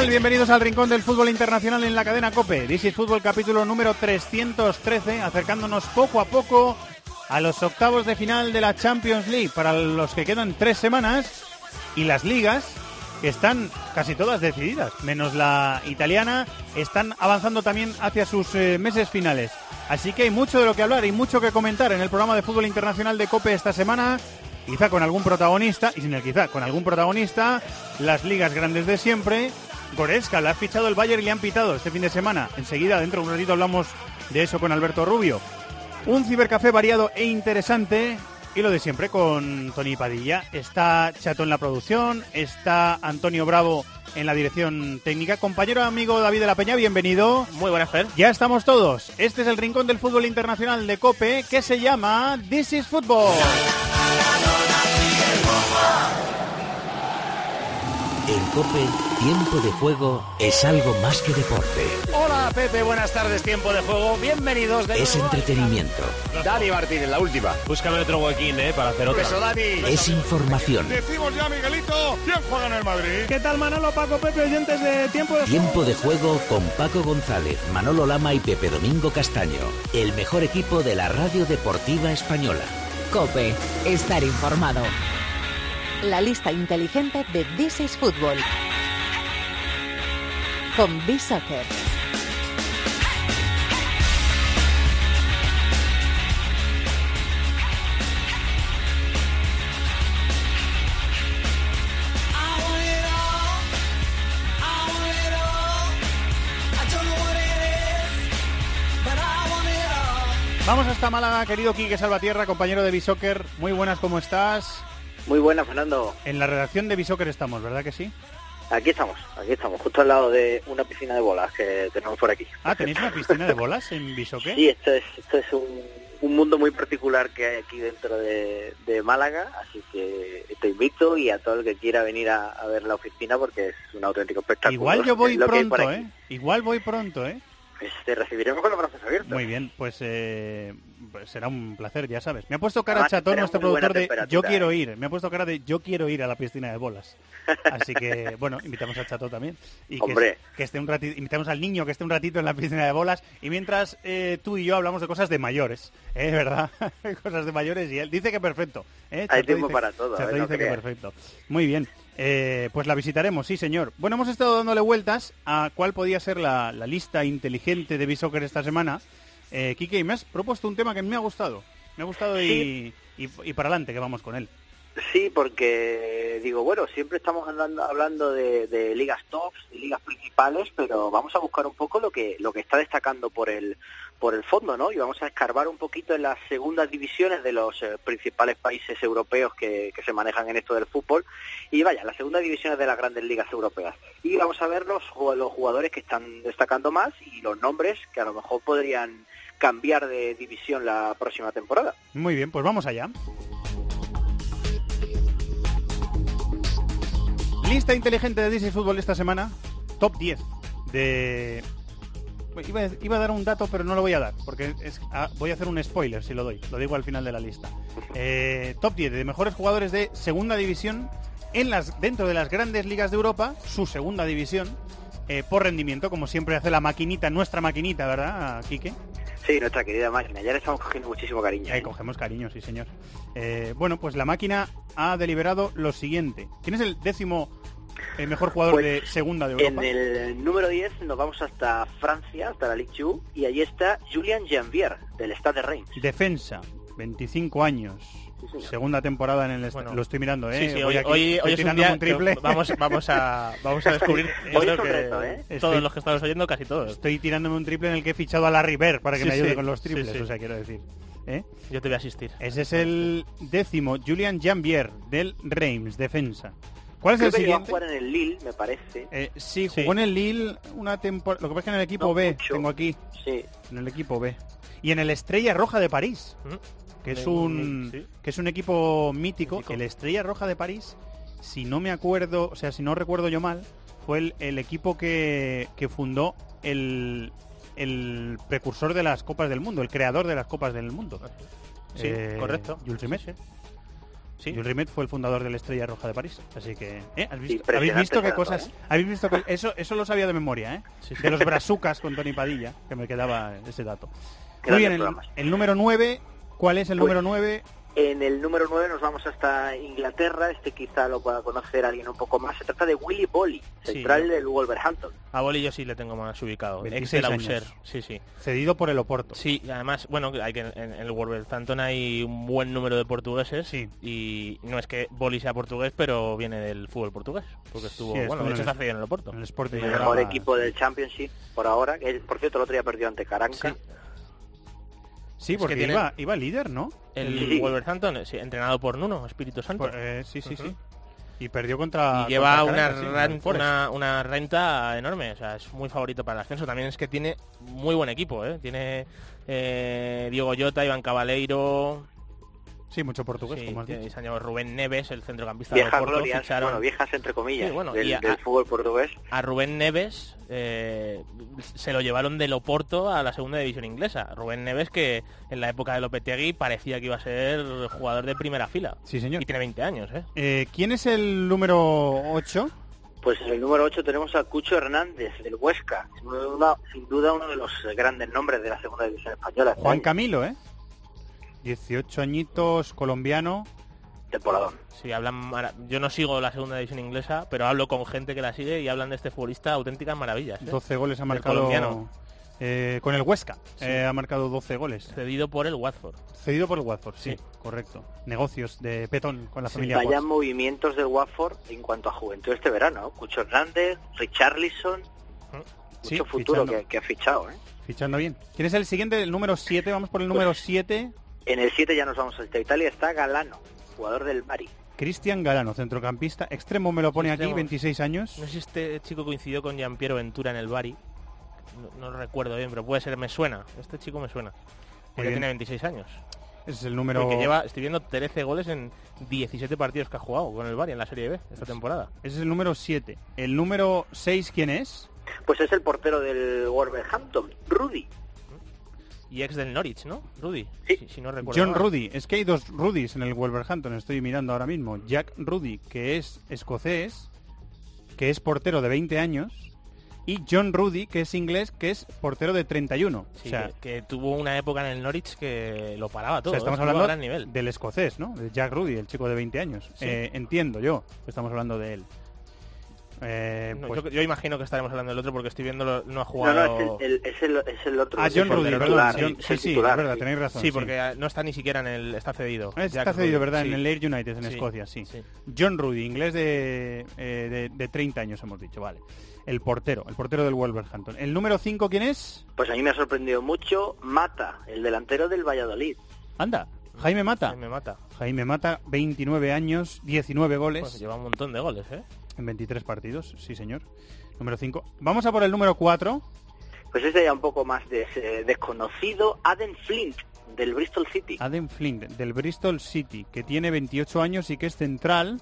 Bienvenidos al Rincón del Fútbol Internacional en la cadena COPE. This is Fútbol capítulo número 313, acercándonos poco a poco a los octavos de final de la Champions League para los que quedan tres semanas y las ligas que están casi todas decididas, menos la italiana, están avanzando también hacia sus eh, meses finales. Así que hay mucho de lo que hablar y mucho que comentar en el programa de fútbol internacional de COPE esta semana quizá con algún protagonista, y sin el quizá, con algún protagonista, las ligas grandes de siempre. Goretzka la ha fichado el Bayern y le han pitado este fin de semana. Enseguida, dentro de un ratito, hablamos de eso con Alberto Rubio. Un cibercafé variado e interesante. Y lo de siempre con Tony Padilla. Está Chato en la producción, está Antonio Bravo en la dirección técnica. Compañero amigo David de la Peña, bienvenido. Muy buenas, Fer. Ya estamos todos. Este es el rincón del fútbol internacional de Cope que se llama This is Football. En Cope, tiempo de juego es algo más que deporte. Hola, Pepe, buenas tardes, tiempo de juego. Bienvenidos de Es nuevo. entretenimiento. Dani Martínez, la última. Búscame otro huequín, ¿eh? Para hacer otra. Beso, Dani. Es información. Decimos ya, Miguelito, ¿quién juega en el Madrid? ¿Qué tal Manolo, Paco, Pepe, oyentes de Tiempo de Tiempo de juego con Paco González, Manolo Lama y Pepe Domingo Castaño. El mejor equipo de la radio deportiva española. Cope. Estar informado. La lista inteligente de This is Football. Con B-Soccer. Vamos hasta Málaga, querido Quique Salvatierra, compañero de Bisoccer. Muy buenas, ¿cómo estás? Muy buena, Fernando. En la redacción de Bisoccer estamos, ¿verdad que sí? Aquí estamos, aquí estamos, justo al lado de una piscina de bolas que tenemos por aquí. Ah, ¿tenéis una piscina de bolas en Bisoccer? Sí, esto es, esto es un, un mundo muy particular que hay aquí dentro de, de Málaga, así que te invito y a todo el que quiera venir a, a ver la oficina porque es un auténtico espectáculo. Igual yo voy pronto. ¿eh? Igual voy pronto, ¿eh? Te recibiremos con los brazos abiertos. Muy bien, pues, eh, pues será un placer, ya sabes. Me ha puesto cara Además, Chatón, nuestro productor, de yo quiero ¿eh? ir. Me ha puesto cara de yo quiero ir a la piscina de bolas. Así que, bueno, invitamos a Chato también. Y Hombre. Que, esté un ratito, invitamos al niño que esté un ratito en la piscina de bolas. Y mientras eh, tú y yo hablamos de cosas de mayores, ¿eh? ¿Verdad? cosas de mayores. Y él dice que perfecto. ¿eh? Hay tiempo dice- para todo, Chato ¿eh? No dice que perfecto. Muy bien. Eh, pues la visitaremos, sí, señor. Bueno, hemos estado dándole vueltas a cuál podía ser la, la lista inteligente de Bisoccer esta semana. Eh, Quique, y me has propuesto un tema que me ha gustado. Me ha gustado y, y, y para adelante, que vamos con él. Sí, porque digo, bueno, siempre estamos andando, hablando de, de ligas tops y ligas principales, pero vamos a buscar un poco lo que lo que está destacando por el por el fondo, ¿no? Y vamos a escarbar un poquito en las segundas divisiones de los eh, principales países europeos que, que se manejan en esto del fútbol y vaya, las segundas divisiones de las grandes ligas europeas. Y vamos a ver los, los jugadores que están destacando más y los nombres que a lo mejor podrían cambiar de división la próxima temporada. Muy bien, pues vamos allá. Lista inteligente de Disney Fútbol esta semana. Top 10 de... Iba a, dar un dato, pero no lo voy a dar, porque es- ah, voy a hacer un spoiler si lo doy. Lo digo al final de la lista. Eh, top 10 de mejores jugadores de segunda división en las, dentro de las grandes ligas de Europa, su segunda división, eh, por rendimiento, como siempre hace la maquinita, nuestra maquinita, ¿verdad, Quique? Sí, nuestra querida máquina, ya le estamos cogiendo muchísimo cariño. Ahí ¿eh? cogemos cariño, sí, señor. Eh, bueno, pues la máquina ha deliberado lo siguiente. ¿Quién es el décimo eh, mejor jugador Pues, de segunda de En Europa? el número 10 nos vamos hasta Francia, hasta la Ligue 2, y allí está Julian Janvier, del Stade de Reims. Defensa, 25 años. Segunda temporada en el... est- Bueno. lo estoy mirando, ¿eh? Sí, sí, Voy hoy, aquí, hoy, estoy hoy es un día un triple. vamos, vamos, a, vamos a descubrir, Hoy es un que reto, ¿eh? todos Estoy- los que estamos oyendo, casi todos. Estoy tirándome un triple en el que he fichado a la River para que Sí, me ayude sí. con los triples, sí. o sea, quiero decir. ¿eh? Yo te voy a asistir. Ese es el décimo, Julian Jambier, del Reims, defensa. ¿Cuál es Creo el que llegó a siguiente? jugar en el Lille, me parece. Eh, sí, Sí. jugó en el Lille una temporada. Lo que pasa es que en el equipo No B, mucho. tengo aquí, Sí. en el equipo B. Y en el Estrella Roja de París, ¿Mm? Que es un sí. que es un equipo mítico. Mítico. El Estrella Roja de París, si no me acuerdo, o sea, si no recuerdo yo mal, fue el, el equipo que, que fundó el, el precursor de las Copas del Mundo, el creador de las Copas del Mundo. Sí, Eh, correcto. Jules Rimet. Sí, sí. Jules Rimet fue el fundador de la Estrella Roja de París. Así que, ¿eh? ¿Has visto? Impresionante ¿Habéis visto qué cosas? ¿eh? ¿Habéis visto que eso eso lo sabía de memoria, ¿eh? Sí, sí. De los brazucas con Tony Padilla, que me quedaba ese dato. Muy bien, el, el número 9, ¿cuál es el Pues- número 9? En el número 9 nos vamos hasta Inglaterra. Este quizá lo pueda conocer alguien un poco más. Se trata de Willy Bolly, central del Wolverhampton. A Boli yo sí le tengo más ubicado. Ex 26 de la años. USER. Sí, sí. Cedido por el Oporto. Sí, y además, bueno, hay que en el Wolverhampton hay un buen número de portugueses Sí. y no es que Boli sea portugués, pero viene del fútbol portugués, porque estuvo, Sí, estuvo bueno, de en hecho el- está cedido en el Oporto. en el Sporting mejor equipo del Championship por ahora. que, por cierto, el otro día perdió ante Caranca. Sí. Sí, porque tiene- iba, iba líder, ¿no? El Sí. Wolverhampton, sí, entrenado por Nuno, Espíritu Santo. Por- eh, sí, sí, sí. Y perdió contra. y lleva contra sí, una renta enorme, o sea, es muy favorito para el ascenso. También es que tiene muy buen equipo, ¿eh? Tiene eh, Diego Llota, Iván Cabaleiro, Sí, mucho portugués, sí, como has dicho. se llama Rubén Neves, el centrocampista de glorias, ficharon bueno, viejas entre comillas, Sí, bueno, del, a- del fútbol portugués. a Rubén Neves, eh, se lo llevaron del Oporto a la segunda división inglesa. Rubén Neves que en la época de Lopetegui parecía que iba a ser jugador de primera fila. Sí, señor. Y tiene 20 años, ¿eh? Eh, ¿Quién es el número 8? Pues en el número 8 tenemos a Cucho Hernández, del Huesca. Sin duda, sin duda uno de los grandes nombres de la segunda división española. Juan Camilo, ¿eh? 18 añitos, colombiano. Temporadón. Sí, hablan mara- yo no sigo la segunda división inglesa, pero hablo con gente que la sigue y hablan de este futbolista auténticas maravillas. ¿eh? 12 goles ha marcado colombiano. eh, con el Huesca. Sí. eh, ha marcado 12 goles. Cedido por el Watford. Cedido por el Watford, sí, Sí. correcto. Negocios de Petón con la Sí, familia Vaya Watts. movimientos del Watford en cuanto a juventud este verano. ¿no? Cucho Hernández, Richarlison, Sí, mucho futuro que, que ha fichado. ¿eh? fichando bien. ¿Quién es el siguiente? El número 7. Vamos por el número 7. En el 7 ya nos vamos a Italia, está Galano, jugador del Bari. Cristian Galano, centrocampista. Extremo me lo pone aquí, Extremo. 26 años. No sé si este chico coincidió con Giampiero Ventura en el Bari. No, no lo recuerdo bien, pero puede ser, me suena. Este chico me suena. Porque tiene 26 años. Ese es el número... Porque lleva, estoy viendo 13 goles en 17 partidos que ha jugado con el Bari en la Serie B esta temporada. Ese es el número 7. El número 6, ¿quién es? Pues es el portero del Wolverhampton, Rudy. Y ex del Norwich, ¿no? Rudy. Sí. Si, si no recuerdo John mal. Rudy. Es que hay dos Rudys en el Wolverhampton, estoy mirando ahora mismo. Jack Rudy, que es escocés, que es portero de 20 años, y John Rudy, que es inglés, que es portero de 31. Sí, o sea, que, que tuvo una época en el Norwich que lo paraba o todo. sea, estamos a hablando gran nivel. del escocés, ¿no? De Jack Rudy, el chico de 20 años. Sí. Eh, entiendo yo estamos hablando de él. Eh, No, pues- yo, yo imagino que estaremos hablando del otro porque estoy viendo, no ha No, jugado... no, es el, el- es el, es el otro. Ah, John Rudy, perdón. sí, sí, titular, es verdad, sí. tenéis razón. Sí, porque ah, no está ni siquiera en el... Está cedido. Ah, Está Jack cedido, Rudy, ¿verdad? sí. En el Leeds United, en Sí, Escocia, sí. sí. John Rudy, inglés de, eh, de, de 30 años, hemos dicho, vale. El portero, el portero del Wolverhampton. ¿El número 5 quién es? Pues a mí me ha sorprendido mucho Mata, el delantero del Valladolid. Anda, Jaime Mata. Ay, Me mata. Jaime Mata, 29 años, 19 goles Pues lleva un montón de goles, ¿eh? en 23 partidos, sí señor. Número 5. Vamos a por el número 4. Pues este ya un poco más des- eh, desconocido, Adam Flint, del Bristol City. Adam Flint, del Bristol City, que tiene 28 años y que es central.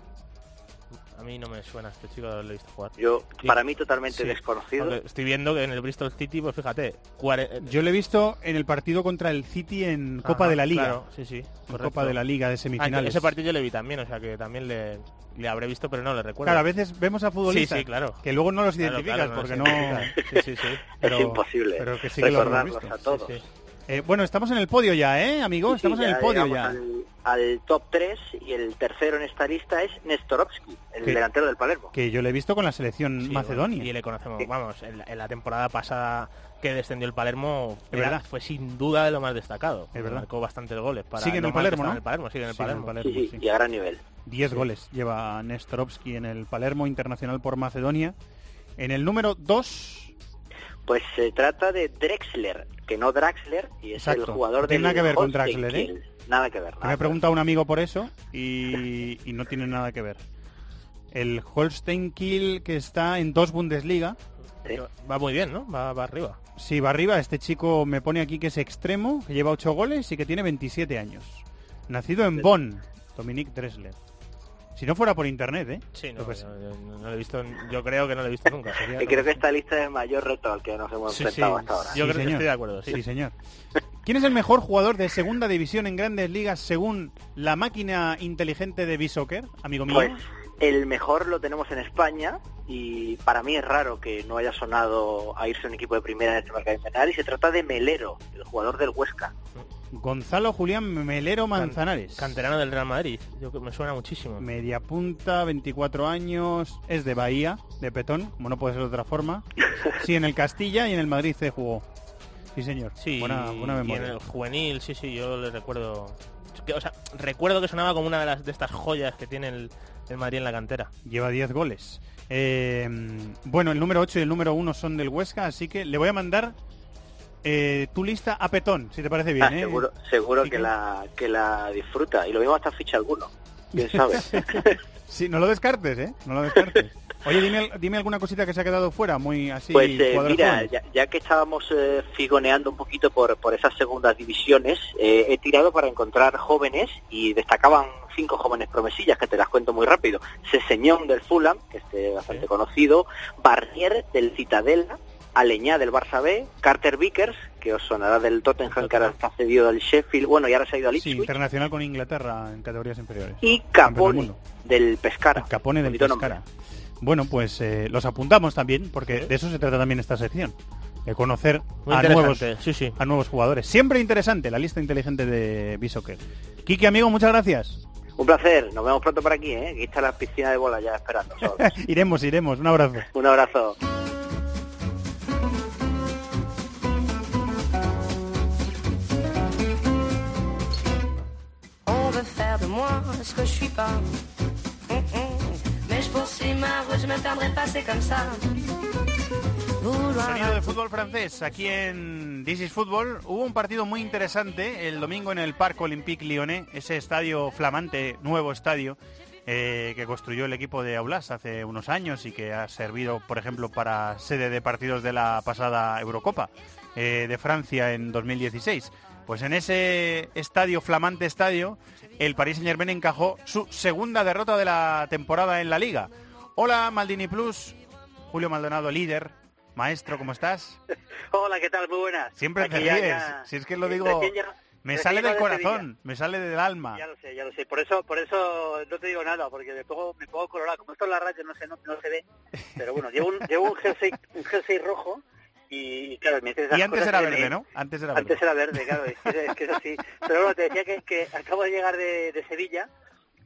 A mí no me suena este chico de haberlo visto jugar. Yo, Sí. para mí totalmente Sí, desconocido. porque estoy viendo que en el Bristol City, pues fíjate, cuare- eh, Yo lo he visto en el partido contra el City en Copa Ajá, de la Liga. Claro, sí, sí. En. Copa de la Liga de Ah, semifinales. ese partido yo le vi también, o sea que también le, le habré visto, pero no le recuerdo. Claro, a veces vemos a futbolistas Sí, sí, claro. que luego no los Claro, identificas claro, porque los no... Sí, sí, sí. pero- es imposible pero que sí que lo hemos recordarlos visto. a todos. Sí, sí. Eh, bueno, estamos en el podio ya, ¿eh, amigo? Sí, estamos sí, en el podio ya. Al, al top 3 y el tercero en esta lista es Nestorovski, el Que- delantero del Palermo. Que yo le he visto con la selección Sí, macedonia. bueno, y le conocemos, vamos, en la, en la temporada pasada que descendió el Palermo, Es era- verdad. fue sin duda de lo más destacado. Es verdad. Marcó bastantes goles. Para Sigue en el Palermo, ¿no? el Palermo, sigue en el Sigue en el Palermo. Palermo. Sí, sí, sí. y a gran nivel. 10 goles lleva Nestorovski en el Palermo Internacional por Macedonia. En el número 2, Pues se trata de Drexler, que no Draxler y es el Exacto. jugador No tiene del nada que ver con Draxler, ¿eh? Nada que ver. Me nada he que preguntado a un amigo por eso y, y no tiene nada que ver. El Holstein Kiel que está en dos Bundesliga. Sí. Va muy bien, ¿no? Va, va arriba. Sí, va arriba. Este chico me pone aquí que es extremo, que lleva 8 goles y que tiene 27 años. Nacido en Bonn, Dominique Dressler. Si no fuera por internet, ¿eh? Sí, no, sé. yo- yo no lo he visto, yo creo que no lo he visto nunca. Sería Y creo que esta lista es el mayor reto al que nos hemos Sí, enfrentado sí. hasta ahora. Yo Sí, creo que estoy de acuerdo, sí. Sí, señor. ¿Quién es el mejor jugador de segunda división en grandes ligas según la máquina inteligente de B-Soccer, amigo mío? Pues el mejor lo tenemos en España y para mí es raro que no haya sonado a irse un equipo de primera en este mercado invernal y se trata de Melero, el jugador del Huesca. Gonzalo Julián Melero Manzanares. Canterano del Real Madrid. Yo, que me suena muchísimo. Media punta, 24 años, es de Bahía, de Petón, como no puede ser de otra forma. Sí, en el Castilla y en el Madrid se jugó. Sí, señor. Sí, buena, buena y en memoria. el juvenil, sí, sí, yo le recuerdo. o sea, recuerdo que sonaba como una de las de estas joyas que tiene el, el Madrid en la cantera. Lleva 10 goles. Eh, bueno, el número 8 y el número 1 son del Huesca, así que le voy a mandar eh, tu lista a Petón, si te parece bien. Ah, ¿eh? seguro que que- la que la disfruta y lo mismo hasta ficha alguno. ¿Quién sabe? Sí, no lo descartes, ¿eh? No lo descartes. Oye, dime, al- dime alguna cosita que se ha quedado fuera, muy así. Pues eh, mira, ya, ya que estábamos eh, figoneando un poquito por, por esas segundas divisiones, eh, he tirado para encontrar jóvenes y destacaban cinco jóvenes promesillas que te las cuento muy rápido. Seseñón del Fulham, que es bastante conocido, Barnier del Citadela, Aleñá del Barça B, Carter Vickers, que os sonará del Tottenham, que ahora está cedido del Sheffield, bueno, y ahora se ha ido al Sí, Ipswich, internacional con Inglaterra en categorías inferiores. y Capone del Pescara. Capone del nombre. Pescara. Bueno, pues eh, los apuntamos también, porque de eso se trata también esta sección. De conocer nuevos, sí, sí. a nuevos jugadores. Siempre interesante la lista inteligente de Bishoker. Kiki, amigo, muchas gracias. Un placer, nos vemos pronto por aquí, ¿eh? Aquí está la piscina de bola ya esperando. iremos, iremos. Un abrazo. Un abrazo. Moi ce que je suis pas. Hum, hum. Mais je poursuis ma route, je me perdrai pas, c'est comme ça. Vouloir Sonido de fútbol francés aquí en This is Football. Hubo un partido muy interesante el domingo en el Parc Olympique Lyonnais, ese estadio flamante, nuevo estadio eh, que construyó el equipo de Aulas hace unos años y que ha servido, por ejemplo, para sede de partidos de la pasada Eurocopa eh, de Francia en 2016. Pues en ese estadio, flamante estadio, el Paris Saint Germain encajó su segunda derrota de la temporada en la liga. Hola Maldini Plus, Julio Maldonado, líder, maestro, ¿cómo estás? Hola, ¿qué tal? Muy buenas. Siempre Aquí ya- ríes, ya- si es que lo eh, digo, me sale del corazón, me sale del alma. Ya lo sé, ya lo sé. Por eso, por eso no te digo nada, porque me pongo, me pongo colorado. Como esto en la radio no se, no, no se ve, pero bueno, llevo un, llevo un jersey, un jersey rojo y, claro, me dices esas Y antes cosas era verde, me- ¿no? Antes era verde. Antes era verde, claro, es que, es que es así. Pero bueno, te decía que, que acabo de llegar de, de Sevilla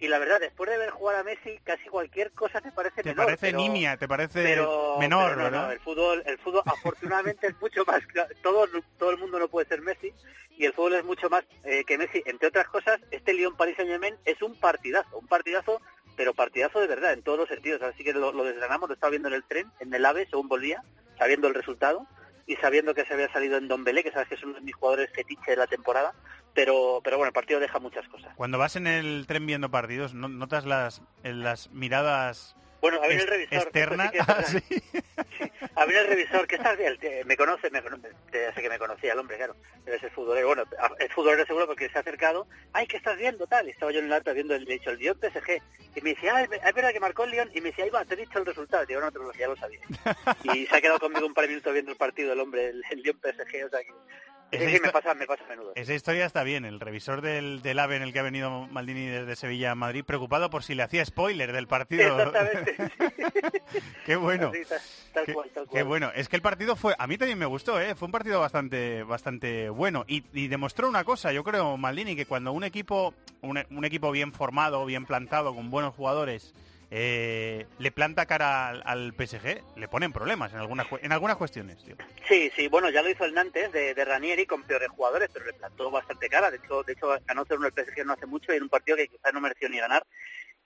y la verdad, después de ver jugar a Messi, casi cualquier cosa te parece Te menor. parece pero- nimia, te parece pero, menor, pero no, ¿verdad? no, el fútbol, el fútbol afortunadamente es mucho más. Todo, todo el mundo no puede ser Messi y el fútbol es mucho más eh, que Messi. Entre otras cosas, este Lyon Paris Saint Germain es un partidazo, un partidazo, pero partidazo de verdad en todos los sentidos. Así que lo, lo desgranamos, lo estaba viendo en el tren, en el AVE, según volvía, sabiendo el resultado y sabiendo que se había salido en Don Belé, que sabes que es uno de mis jugadores fetiche de la temporada. Pero, pero bueno, el partido deja muchas cosas. Cuando vas en el tren viendo partidos, ¿no- ¿notas las, las miradas Bueno, a ver el revisor. sí que es Ah, sí. A ver el revisor, ¿qué tal? El que me conoce, me ya sé que me conocía el hombre, claro. Debe ser futbolero. Bueno, es futbolero seguro porque se ha acercado. Ay, ¿qué estás viendo? Tal. Y estaba yo en el alto viendo el, le he dicho, el Lyon PSG. Y me decía, ah, es es verdad que marcó el Lyon. Y me decía, ahí va, te he dicho el resultado. Y digo, no, te lo- ya lo sabía. Y se ha quedado conmigo un par de minutos viendo el partido el hombre, el, el Lyon PSG. O sea que... Esa Es que me histo- pasa, me pasa a menudo. Esa historia está bien. El revisor del, del AVE en el que ha venido Maldini desde Sevilla a Madrid, preocupado por si le hacía spoiler del partido. Exactamente. Qué bueno. Sí, tal, tal Qué, cual, tal qué bueno. Es que el partido fue, a mí también me gustó, ¿eh? Fue un partido bastante, bastante bueno y, y demostró una cosa, yo creo, Maldini, que cuando un equipo, un, un equipo bien formado, bien plantado, con buenos jugadores, eh, le planta cara al, al PSG, le ponen problemas en algunas, en algunas cuestiones. tío. Sí, sí, bueno, ya lo hizo el Nantes de, de Ranieri con peores jugadores, pero le plantó bastante cara. De hecho, de hecho ganó 0-1 el PSG no hace mucho y en un partido que quizás no mereció ni ganar.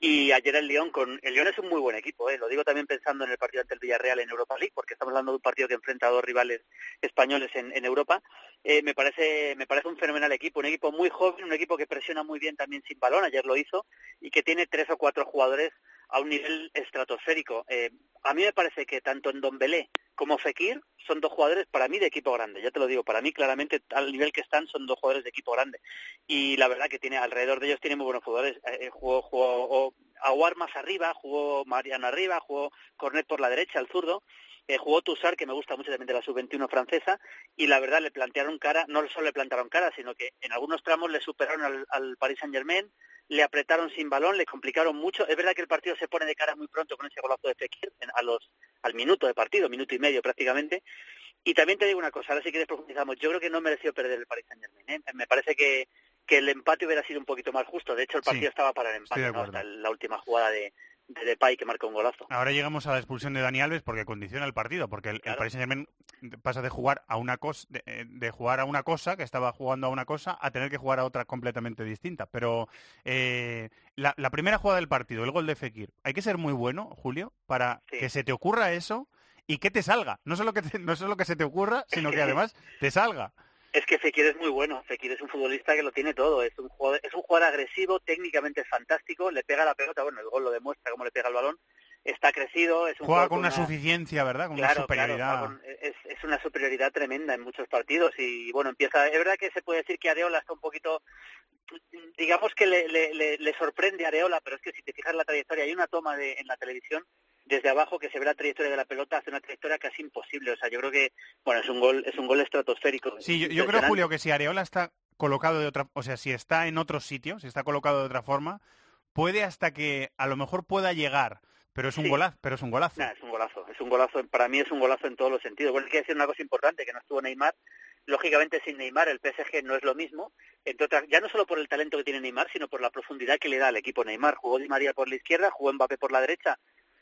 Y ayer el Lyon, con el Lyon es un muy buen equipo, ¿eh? lo digo también pensando en el partido ante el Villarreal en Europa League, porque estamos hablando de un partido que enfrenta a dos rivales españoles en, en Europa. Eh, me parece me parece un fenomenal equipo, un equipo muy joven, un equipo que presiona muy bien también sin balón, ayer lo hizo, y que tiene tres o cuatro jugadores a un nivel estratosférico. Eh, a mí me parece que tanto en Don Belé como Fekir son dos jugadores para mí de equipo grande, ya te lo digo, para mí claramente al nivel que están son dos jugadores de equipo grande. Y la verdad que tiene alrededor de ellos tiene muy buenos jugadores. Eh, eh, jugó, jugó Aguar más arriba, jugó Mariano arriba, jugó Cornet por la derecha, el zurdo. Eh, jugó Tussar, que me gusta mucho también de la sub-21 francesa, y la verdad le plantearon cara, no solo le plantearon cara, sino que en algunos tramos le superaron al, al Paris Saint-Germain, le apretaron sin balón, le complicaron mucho. Es verdad que el partido se pone de cara muy pronto con ese golazo de Fekir a los, al minuto de partido, minuto y medio prácticamente. Y también te digo una cosa, ahora si quieres profundizamos, yo creo que no mereció perder el Paris Saint-Germain. ¿eh? Me parece que, que el empate hubiera sido un poquito más justo. De hecho, el partido Sí, estaba para el empate, hasta la última jugada de, de Depay que marcó un golazo. Ahora llegamos a la expulsión de Dani Alves porque condiciona el partido, porque el, el Claro. Paris Saint-Germain pasa de jugar a una cosa, de, eh, de jugar a una cosa que estaba jugando a una cosa a tener que jugar a otra completamente distinta. Pero eh, la, la primera jugada del partido, el gol de Fekir, hay que ser muy bueno, Julio, para Sí. que se te ocurra eso y que te salga. No solo que te- no solo que se te ocurra, sino que además te salga. Es que Fekir es muy bueno. Fekir es un futbolista que lo tiene todo. Es un jugador, es un jugador agresivo, técnicamente es fantástico. Le pega la pelota, bueno, el gol lo demuestra cómo le pega el balón. Está crecido, es un Juega jugador con una suficiencia, ¿verdad? Con una superioridad. claro, claro, es, es una superioridad tremenda en muchos partidos y bueno, empieza, es verdad que se puede decir que Areola está un poquito, digamos que le, le, le- le sorprende a Areola, pero es que si te fijas en la trayectoria, hay una toma de, en la televisión desde abajo que se ve la trayectoria de la pelota, hace una trayectoria casi imposible, o sea, yo creo que, bueno, es un gol, es un gol estratosférico. Sí, yo, yo creo. Julio, que si Areola está colocado de otra, o sea, si está en otro sitio, si está colocado de otra forma, puede hasta que a lo mejor pueda llegar, pero es un Sí. golazo, pero es un golazo. Nah, es un golazo, es un golazo, para mí es un golazo en todos los sentidos. Bueno, hay que decir una cosa importante, que no estuvo Neymar, lógicamente sin Neymar el PSG no es lo mismo, entre otras- ya no solo por el talento que tiene Neymar, sino por la profundidad que le da al equipo Neymar. Jugó Di María por la izquierda, jugó Mbappé por la derecha,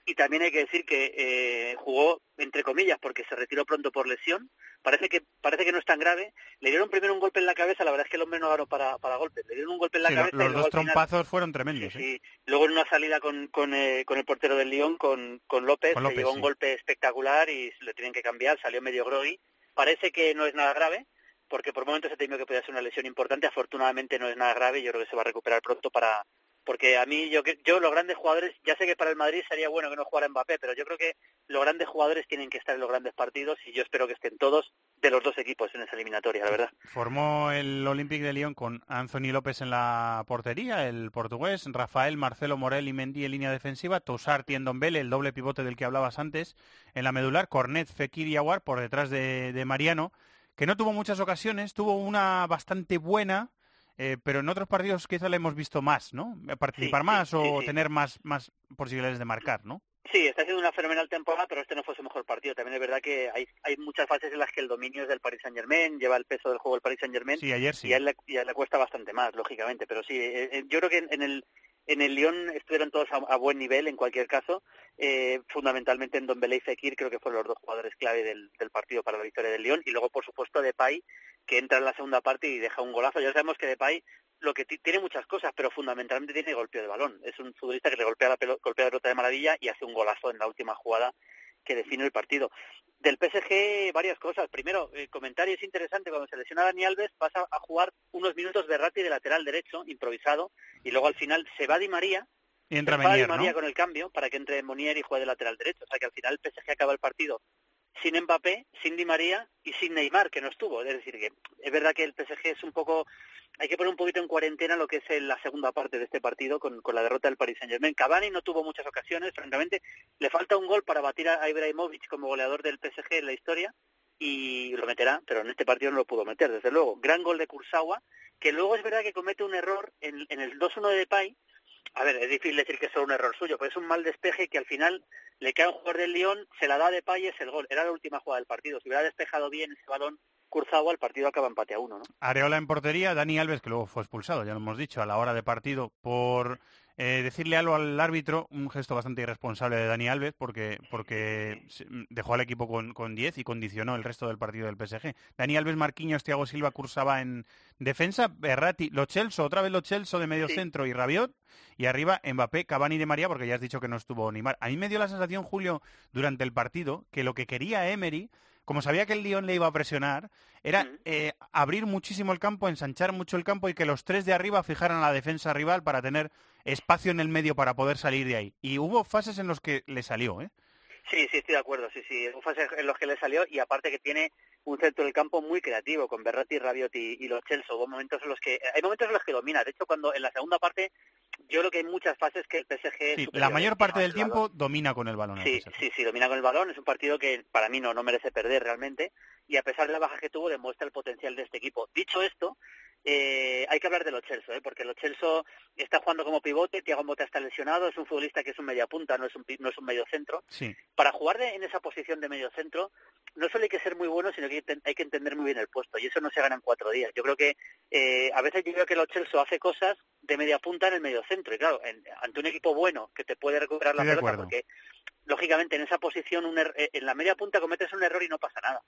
y también hay que decir que eh, jugó entre comillas porque se retiró pronto por lesión. Parece que parece que no es tan grave. Le dieron primero un golpe en la cabeza, la verdad es que el hombre no ganó para, para golpes. Le dieron un golpe en la Sí, cabeza y los luego dos final- trompazos fueron tremendos. Sí, ¿eh? sí. Luego en una salida con, con, eh, con el portero del Lyon, con, con López, Con le López, sí. un golpe espectacular y le tienen que cambiar, salió medio groggy. Parece que no es nada grave, porque por momentos se temió que podía ser una lesión importante. Afortunadamente no es nada grave, yo creo que se va a recuperar pronto para... Porque a mí, yo, yo los grandes jugadores, ya sé que para el Madrid sería bueno que no jugara Mbappé, pero yo creo que los grandes jugadores tienen que estar en los grandes partidos y yo espero que estén todos de los dos equipos en esa eliminatoria, la verdad. Formó el Olympique de Lyon con Anthony López en la portería, el portugués, Rafael, Marcelo Morel y Mendy en línea defensiva, Tosar, Tiendombele, el doble pivote del que hablabas antes, en la medular, Cornet, Fekir y Aguar por detrás de, de Mariano, que no tuvo muchas ocasiones, tuvo una bastante buena, eh, pero en otros partidos quizá le hemos visto más, ¿no? Participar Sí, más sí, o sí, tener más, más posibilidades de marcar, ¿no? Sí, está haciendo una fenomenal temporada, pero este no fue su mejor partido. También es verdad que hay, hay muchas fases en las que el dominio es del Paris Saint Germain, lleva el peso del juego del Paris Saint Germain Sí, ayer sí. y a él, le, y a él le cuesta bastante más, lógicamente. Pero sí, eh, eh, yo creo que en, en el en el Lyon estuvieron todos a, a buen nivel en cualquier caso. Eh, fundamentalmente en Don y Fekir creo que fueron los dos jugadores clave del, del partido para la victoria del Lyon. Y luego, por supuesto, Depay, que entra en la segunda parte y deja un golazo. Ya sabemos que Depay lo que ti- tiene muchas cosas, pero fundamentalmente tiene golpeo de balón. Es un futbolista que le golpea la, pelo- golpea la pelota de maravilla y hace un golazo en la última jugada que define el partido. Del PSG, varias cosas. Primero, el comentario es interesante, cuando se lesiona Dani Alves pasa a jugar unos minutos Berratti de lateral derecho, improvisado, y luego al final se va Di María, Y entra se va Di Menier, María ¿no? con el cambio para que entre Monier y juegue de lateral derecho. O sea que al final el PSG acaba el partido sin Mbappé, sin Di María y sin Neymar, que no estuvo. Es decir, que es verdad que el PSG es un poco... Hay que poner un poquito en cuarentena lo que es la segunda parte de este partido con, con la derrota del Paris Saint-Germain. Cavani no tuvo muchas ocasiones, francamente. Le falta un gol para batir a Ibrahimovic como goleador del PSG en la historia y lo meterá, pero en este partido no lo pudo meter, desde luego. Gran gol de Kursawa, que luego es verdad que comete un error en, en el 2-1 de Depay, a ver, es difícil decir que es solo un error suyo, pero es un mal despeje que al final le cae un jugador del Lyon, se la da de Depay y es el gol. Era la última jugada del partido. Si hubiera despejado bien ese balón Kurzawa, el partido acaba empate a uno, ¿no? Areola en portería, Dani Alves, que luego fue expulsado, ya lo hemos dicho, a la hora de partido por Eh, decirle algo al árbitro, un gesto bastante irresponsable de Dani Alves, porque, porque dejó al equipo con, con 10 y condicionó el resto del partido del PSG. Dani Alves, Marquinhos, Thiago Silva cursaba en defensa, Berratti, Lo Celso, otra vez Lo Celso de medio centro y Rabiot, y arriba Mbappé, Cavani de María, porque ya has dicho que no estuvo Neymar. A mí me dio la sensación, Julio, durante el partido, que lo que quería Emery como sabía que el Lyon le iba a presionar, era eh, abrir muchísimo el campo, ensanchar mucho el campo y que los tres de arriba fijaran a la defensa rival para tener espacio en el medio para poder salir de ahí. Y hubo fases en los que le salió, ¿eh? Sí, sí, estoy de acuerdo, sí, sí. Hubo fases en los que le salió y aparte que tiene un centro del campo muy creativo con Berratti, Rabiot y, y los Chelsea. Hubo momentos en los que hay momentos en los que domina. De hecho, cuando en la segunda parte yo creo que hay muchas fases que el PSG sí, la mayor parte del tiempo domina con el balón. Sí, sí, sí, domina con el balón. Es un partido que para mí no no merece perder realmente y a pesar de la baja que tuvo demuestra el potencial de este equipo. Dicho esto, eh, hay que hablar de Lo Celso, ¿eh? porque Lo Celso está jugando como pivote, Thiago Mota está lesionado, es un futbolista que es un media punta, no es un, no es un medio centro. Para jugar en esa posición de medio centro no solo hay que ser muy bueno, sino que hay que entender muy bien el puesto y eso no se gana en cuatro días. Yo creo que eh, a veces yo creo que Lo Celso hace cosas de media punta en el medio centro y claro, ante un equipo bueno que te puede recuperar la pelota porque lógicamente en esa posición er, eh, en la media punta cometes un error y no pasa nada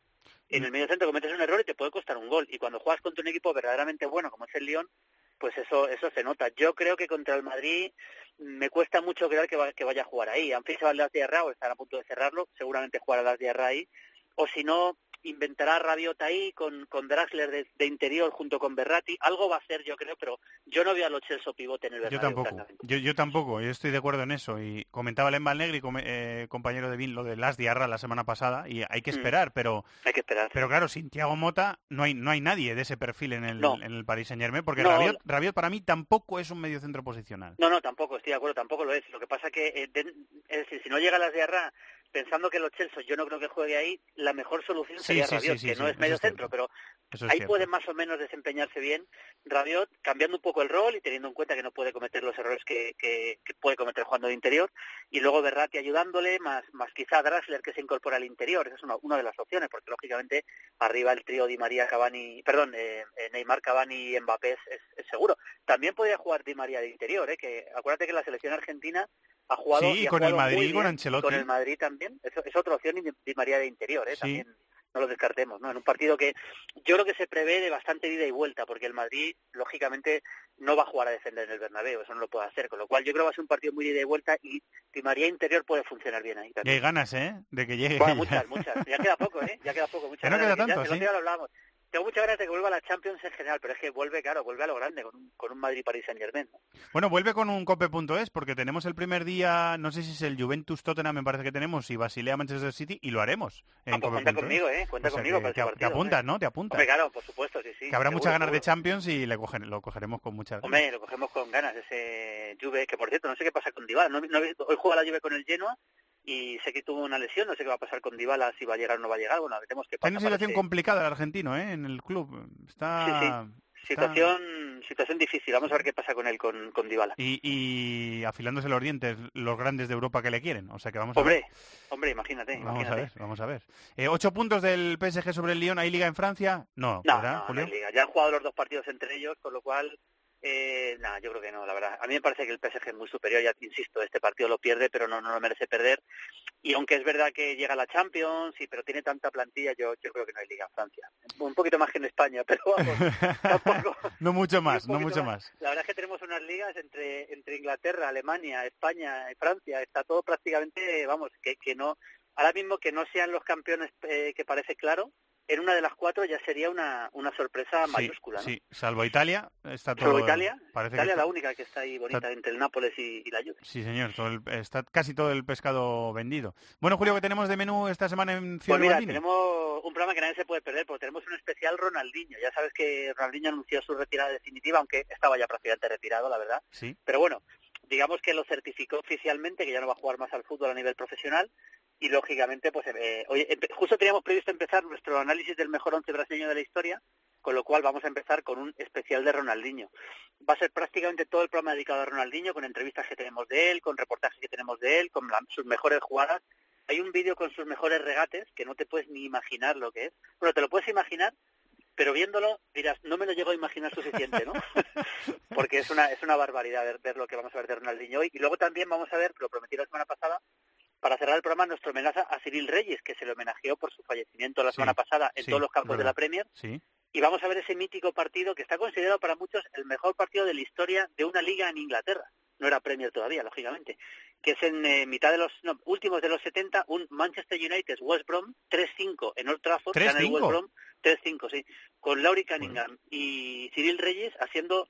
en el medio centro cometes un error y te puede costar un gol. Y cuando juegas contra un equipo verdaderamente bueno como es el Lyon, pues eso eso se nota. Yo creo que contra el Madrid me cuesta mucho creer que, que vaya a jugar ahí. Han fichado al Las Diarra o están a punto de cerrarlo, seguramente jugará Las Diarra ahí. O si no, inventará Rabiot ahí con, con Draxler de, interior junto con Berratti. Algo va a hacer, yo creo, pero yo no veo a Lo Celso pivote en el Bernabéu. Yo tampoco, yo, yo, tampoco, yo estoy de acuerdo en eso. Y comentaba Lemba Negri, eh, compañero de Vin, lo de Las Diarra la semana pasada, y hay que mm. esperar, pero... Hay que esperar. Pero claro, sin Thiago Mota no hay, no hay nadie de ese perfil en el, en el Paris Saint-Germain, porque Rabiot, para mí tampoco es un medio centro posicional. No, no, tampoco, estoy de acuerdo, tampoco lo es. Lo que pasa que, eh, es decir, si no llega a Las Diarra pensando que los Chelsea yo no creo que juegue ahí, la mejor solución sería Rabiot, que no es medio centro, pero ahí puede más o menos desempeñarse bien Rabiot, cambiando un poco el rol y teniendo en cuenta que no puede cometer los errores que, que, puede cometer jugando de interior, y luego Berratti ayudándole, más, más quizá Drasler que se incorpora al interior, esa es una, una de las opciones, porque lógicamente arriba el trío Di María, Cavani, perdón, eh, eh, Neymar, Cavani y Mbappé es, seguro. También podría jugar Di María de interior, ¿eh? que acuérdate que la selección argentina ha jugado sí, con el Madrid, con Ancelotti. Con el Madrid también. Es, es otra opción y María de interior, ¿eh? También no lo descartemos, ¿no? En un partido que yo creo que se prevé de bastante ida y vuelta, porque el Madrid, lógicamente, no va a jugar a defender en el Bernabéu, eso no lo puede hacer, con lo cual yo creo que va a ser un partido muy de ida y vuelta y Di María interior puede funcionar bien ahí también. Y hay ganas, ¿eh? De que llegue. Bueno, muchas, muchas. Ya queda poco, ¿eh? Ya queda poco. Muchas ya no queda tanto, ¿sí? lo hablábamos tengo muchas ganas de que vuelva a la Champions en general, pero es que vuelve, claro, vuelve a lo grande con un, con un Madrid-Paris Saint-Germain. Bueno, vuelve con un cope.es porque tenemos el primer día, no sé si es el Juventus-Tottenham, me parece que tenemos, y Basilea-Manchester City, y lo haremos en ah, pues cuenta conmigo, ¿eh? Cuenta conmigo para te, partido, te apuntas, ¿no? Te apuntas. claro, por supuesto, sí, sí. Que habrá muchas ganas de Champions y le lo cogeremos con muchas ganas. Hombre, lo cogemos con ganas, ese Juve, que por cierto, no sé qué pasa con Dybala. No, hoy juega la Juve con el Genoa y sé que tuvo una lesión, no sé qué va a pasar con Dybala, si va a llegar o no va a llegar, bueno, veremos qué pasa. Está una situación complicada el argentino, ¿eh? En el club. Está... Sí, sí. Situación, situación difícil, vamos a ver qué pasa con él, con, con Dybala. Y, y, afilándose los dientes los grandes de Europa que le quieren, o sea que vamos a ver. Hombre, imagínate, Vamos a ver, vamos a ver. Eh, ocho puntos del PSG sobre el Lyon, ¿hay liga en Francia? No, no, ¿verdad, no, no hay liga. Ya han jugado los dos partidos entre ellos, con lo cual eh, yo creo que no, la verdad. A mí me parece que el PSG es muy superior, ya insisto, este partido lo pierde, pero no, no lo merece perder. Y aunque es verdad que llega a la Champions, sí, pero tiene tanta plantilla, yo, yo creo que no hay liga en Francia. Un poquito más que en España, pero vamos, tampoco. no mucho más, no mucho más. La verdad es que tenemos unas ligas entre, entre Inglaterra, Alemania, España y Francia, está todo prácticamente, vamos, que, que no, ahora mismo que no sean los campeones eh, que parece claro, en una de las cuatro ya sería una, una sorpresa mayúscula. ¿no? Sí, salvo Italia, está todo. Salvo Italia, parece Italia la única que está ahí bonita entre el Nápoles y, la Juve. Sí, señor, está casi todo el pescado vendido. Bueno, Julio, ¿qué tenemos de menú esta semana en Ciudad Pues mira, tenemos un programa que nadie se puede perder, porque tenemos un especial Ronaldinho. Ya sabes que Ronaldinho anunció su retirada definitiva, aunque estaba ya prácticamente retirado, la verdad. Sí. Pero bueno, digamos que lo certificó oficialmente, que ya no va a jugar más al fútbol a nivel profesional y lógicamente pues eh, justo teníamos previsto empezar nuestro análisis del mejor once brasileño de la historia con lo cual vamos a empezar con un especial de Ronaldinho va a ser prácticamente todo el programa dedicado a Ronaldinho con entrevistas que tenemos de él con reportajes que tenemos de él con sus mejores jugadas hay un vídeo con sus mejores regates que no te puedes ni imaginar lo que es bueno te lo puedes imaginar pero viéndolo dirás, no me lo llego a imaginar suficiente, ¿no? porque es una es una barbaridad ver, ver lo que vamos a ver de Ronaldinho hoy. Y luego también vamos a ver, lo prometí la semana pasada, para cerrar el programa, nuestro homenaje a Cyril Reyes, que se le homenajeó por su fallecimiento la Sí, semana pasada en sí, todos los campos de la Premier. Sí. Y vamos a ver ese mítico partido que está considerado para muchos el mejor partido de la historia de una liga en Inglaterra. No era Premier todavía, lógicamente. Que es en eh, mitad de los no, últimos de los 70, un Manchester United West Brom 3-5 en Old Trafford. gana el 3-5. West Brom 3-5, sí. Con Laurie Cunningham y Cyril Reyes haciendo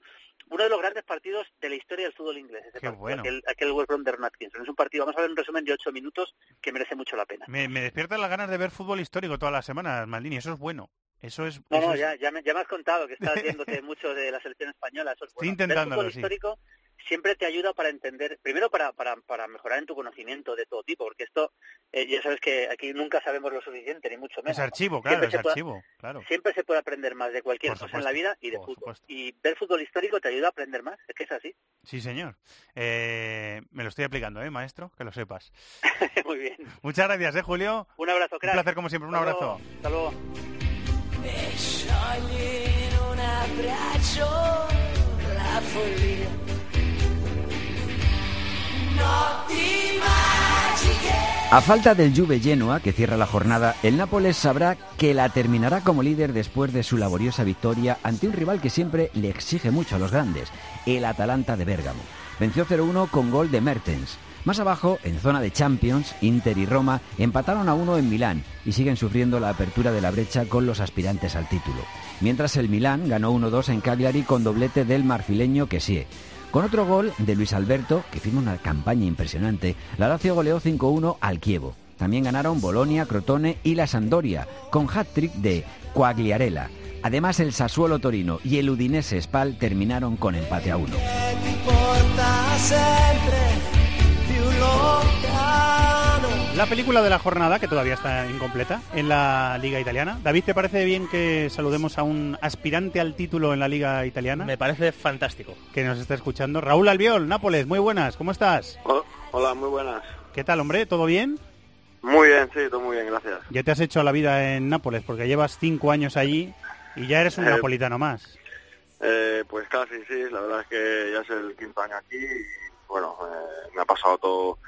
uno de los grandes partidos de la historia del fútbol inglés. ese Qué partido, bueno. aquel, aquel West Brom de Atkinson. Es un partido, vamos a ver un resumen de 8 minutos que merece mucho la pena. Me, me despiertan las ganas de ver fútbol histórico todas las semanas, Maldini. Eso es bueno. Eso es. No, eso no, es- ya, ya, me, ya me has contado que estás viéndote mucho de la selección española. Eso es Estoy bueno. Ver fútbol sí. histórico siempre te ayuda para entender, primero para, para, para mejorar en tu conocimiento de todo tipo, porque esto, eh, ya sabes que aquí nunca sabemos lo suficiente, ni mucho menos. Es archivo, claro, Siempre es se puede- archivo, claro. Siempre se puede aprender más de cualquier Por cosa en la vida y de por fútbol. supuesto. Y ver fútbol histórico te ayuda a aprender más, es que es así. Sí, señor. Eh, me lo estoy aplicando, ¿eh, maestro? Que lo sepas. Muy bien. Muchas gracias, ¿eh, Julio? Un abrazo, Un crack. placer como siempre. Un Hasta abrazo. luego. Hasta luego. Un la follia. A falta del Juve Genoa, que cierra la jornada, el Nápoles sabrá que la terminará como líder después de su laboriosa victoria ante un rival que siempre le exige mucho a los grandes, el Atalanta de Bérgamo. Venció 0-1 con gol de Mertens. Más abajo, en zona de Champions, Inter y Roma empataron a uno en Milán y siguen sufriendo la apertura de la brecha con los aspirantes al título. Mientras el Milán ganó 1-2 en Cagliari con doblete del marfileño Kessie. Con otro gol de Luis Alberto, que firma una campaña impresionante, la Lazio goleó 5-1 al Chievo. También ganaron Bolonia, Crotone y la Sampdoria, con hat-trick de Quagliarella. Además, el Sassuolo Torino y el Udinese Spal terminaron con empate a uno. La película de la jornada, que todavía está incompleta, en la Liga Italiana. David, ¿te parece bien que saludemos a un aspirante al título en la Liga Italiana? Me parece fantástico. Que nos está escuchando. Raúl Albiol, Nápoles, muy buenas, ¿cómo estás? Hola, muy buenas. ¿Qué tal, hombre? ¿Todo bien? Muy bien, sí, todo muy bien, gracias. Ya te has hecho la vida en Nápoles, porque llevas cinco años allí y ya eres un Eh, napolitano más. Eh, pues casi, sí, la verdad es que ya es el quinto año aquí y bueno, eh, me ha pasado todo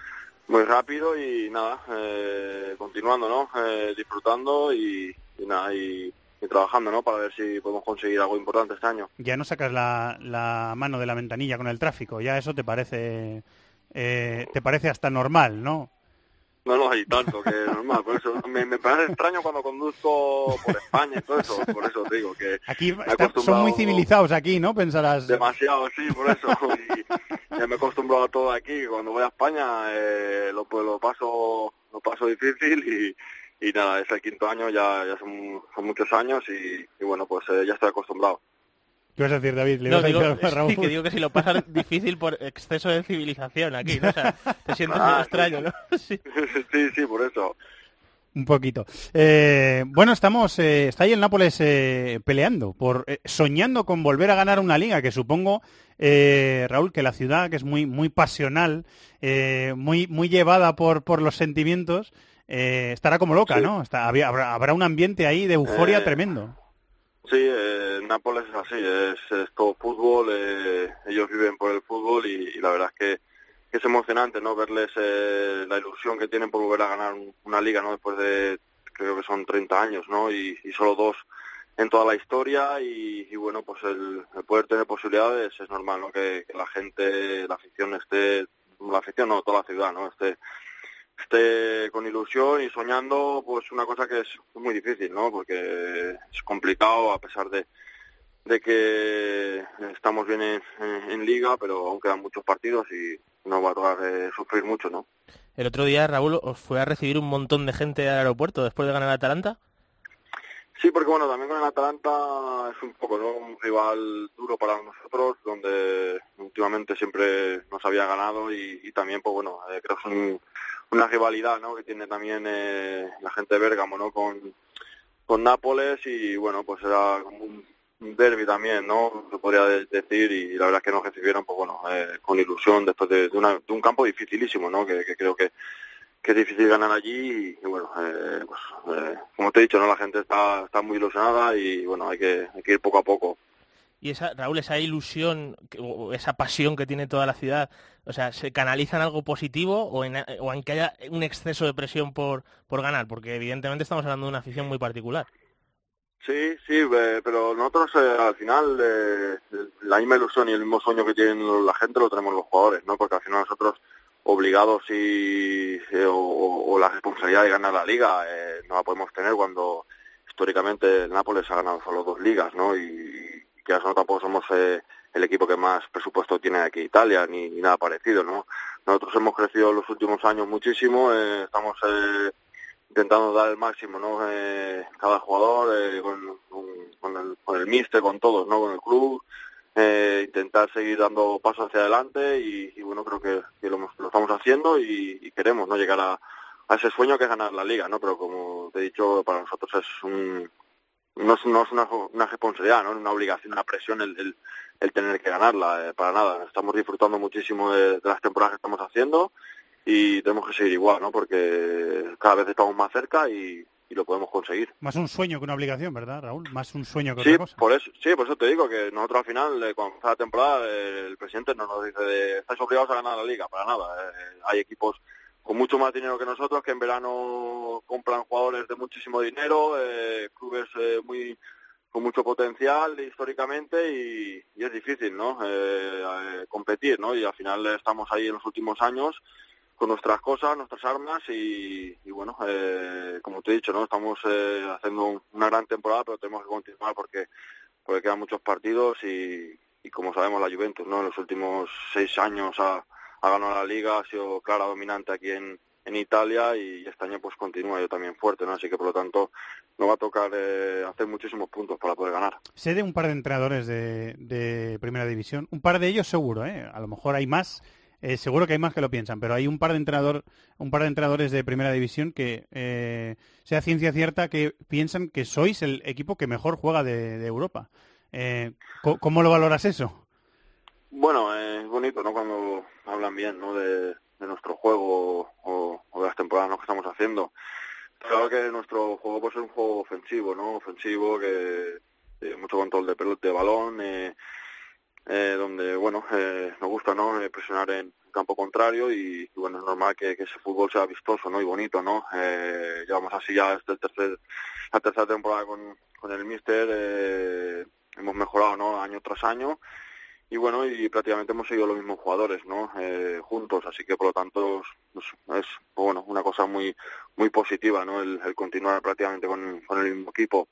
muy rápido y nada, eh, continuando, ¿no? Eh, disfrutando y, nada, y, y trabajando, ¿no? Para ver si podemos conseguir algo importante este año. Ya no sacas la, la mano de la ventanilla con el tráfico, ya eso te parece eh, te parece hasta normal, ¿no? No, no hay tanto que normal, por eso me, me parece extraño cuando conduzco por España y todo eso, por eso te digo que Aquí está- son muy civilizados aquí, ¿no? Pensarás. demasiado, sí, por eso. Y ya me he acostumbrado a todo aquí. Cuando voy a España eh, lo, pues, lo paso lo paso difícil y, y nada, es el quinto año, ya, ya son, son muchos años y, y bueno, pues eh, ya estoy acostumbrado. ¿Qué vas a decir, David? ¿Le No, digo, a sí, que digo que si lo pasas difícil por exceso de civilización aquí, ¿no? O sea, te sientes Ah, extraño, ¿no? Sí. sí, sí, por eso. Un poquito. Eh, bueno, estamos, eh, está ahí el Nápoles eh, peleando, por eh, soñando con volver a ganar una liga, que supongo, eh, Raúl, que la ciudad, que es muy, muy pasional, eh, muy, muy llevada por, por los sentimientos, eh, estará como loca, Sí. ¿no? Está- había- habrá, habrá un ambiente ahí de euforia Eh, tremendo. Sí, eh, Nápoles es así, es, todo fútbol, eh, ellos viven por el fútbol y, la verdad es que, es emocionante, ¿no? Verles eh, la ilusión que tienen por volver a ganar un- una liga, ¿no? Después de, creo que son 30 años, ¿no? Y, solo dos en toda la historia y, y bueno, pues el, el poder tener posibilidades es normal, ¿no? Que, que la gente, la afición esté, la afición no, toda la ciudad, ¿no? Esté, esté con ilusión y soñando, pues una cosa que es muy difícil, ¿no? Porque es complicado a pesar de, de que estamos bien en, liga, pero aún quedan muchos partidos y nos va a tocar eh, sufrir mucho, ¿no? El otro día, Raúl, os fue a recibir un montón de gente al aeropuerto después de ganar Atalanta. Sí, porque bueno, también con el Atalanta es un poco, ¿no? Un rival duro para nosotros, donde últimamente siempre nos había ganado y, también, pues bueno, eh, creo que es un- una rivalidad, ¿no? Que tiene también eh, la gente de Bérgamo, ¿no? Con, con Nápoles y bueno, pues era como un, derby también, ¿no? Se podría de- decir y la verdad es que nos recibieron, pues bueno, eh, con ilusión después de, de una- de un campo dificilísimo, ¿no? Que, que creo que que es difícil ganar allí y, bueno, eh, pues, eh, como te he dicho, no la gente está, está muy ilusionada y bueno, hay que, hay que ir poco a poco. y esa, Raúl, esa ilusión, o esa pasión que tiene toda la ciudad, o sea, ¿se canaliza en algo positivo o en, o en que haya un exceso de presión por, por ganar? Porque evidentemente estamos hablando de una afición muy particular. Sí, sí, eh, pero nosotros eh, al final eh, la misma ilusión y el mismo sueño que tienen la gente lo tenemos los jugadores, ¿no? Porque al final nosotros obligados y o, la responsabilidad de ganar la liga no la podemos tener cuando históricamente el Nápoles ha ganado solo dos ligas, ¿no? Y, que nosotros tampoco somos el equipo que más presupuesto tiene aquí Italia ni, ni, nada parecido, ¿no? Nosotros hemos crecido en los últimos años muchísimo, estamos intentando dar el máximo, ¿no? Eh, cada jugador, eh, con, con, el, con el míster, con todos, ¿no? Con el club, eh, intentar seguir dando pasos hacia adelante y, bueno, creo que, lo, estamos haciendo y, queremos, ¿no? Llegar a, a, ese sueño que es ganar la liga, ¿no? Pero como te he dicho, para nosotros es un, no es, no es una, una, responsabilidad, ¿no? Una obligación, una presión el, tener que ganarla, para nada. Estamos disfrutando muchísimo de, de las temporadas que estamos haciendo y tenemos que seguir igual, ¿no? Porque cada vez estamos más cerca y, lo podemos conseguir. Más un sueño que una obligación, ¿verdad, Raúl? Más un sueño que sí, otra cosa. Por eso, sí, por eso te digo que nosotros al final, eh, cuando empieza la temporada, eh, el presidente no nos dice de estáis obligados a ganar la liga, para nada. Eh, hay equipos con mucho más dinero que nosotros que en verano compran jugadores de muchísimo dinero, clubes muy con mucho potencial históricamente y, y es difícil, ¿no? competir, ¿no? Y al final estamos ahí en los últimos años con nuestras cosas, nuestras armas y, bueno, eh, como te he dicho, no estamos eh, haciendo una gran temporada, pero tenemos que continuar porque porque quedan muchos partidos y, como sabemos la Juventus, no, en los últimos seis años ha, ganado la Liga, ha sido clara dominante aquí en, en Italia y este año pues continúa yo también fuerte, ¿no? Así que por lo tanto nos va a tocar eh, hacer muchísimos puntos para poder ganar. Sé de un par de entrenadores de, de primera división, un par de ellos seguro, ¿eh? A lo mejor hay más eh, seguro que hay más que lo piensan, pero hay un par de entrenador, un par de entrenadores de primera división que eh, sea ciencia cierta que piensan que sois el equipo que mejor juega de, Europa. Eh, ¿Cómo lo valoras eso? Bueno, es bonito, ¿no? Cuando hablan bien, ¿no? De, nuestro juego o, de las temporadas que estamos haciendo. Claro que nuestro juego puede ser un juego ofensivo, ¿no? Ofensivo que mucho control de pelota, de balón. Eh, eh, donde bueno eh, nos gusta no eh, presionar en campo contrario y, bueno es normal que, ese fútbol sea vistoso no y bonito no eh, llevamos así ya este tercer la tercera temporada con, con el míster eh, hemos mejorado no año tras año y bueno y prácticamente hemos seguido los mismos jugadores no eh, juntos así que por lo tanto es, es bueno una cosa muy muy positiva no el, continuar prácticamente con, con el mismo equipo.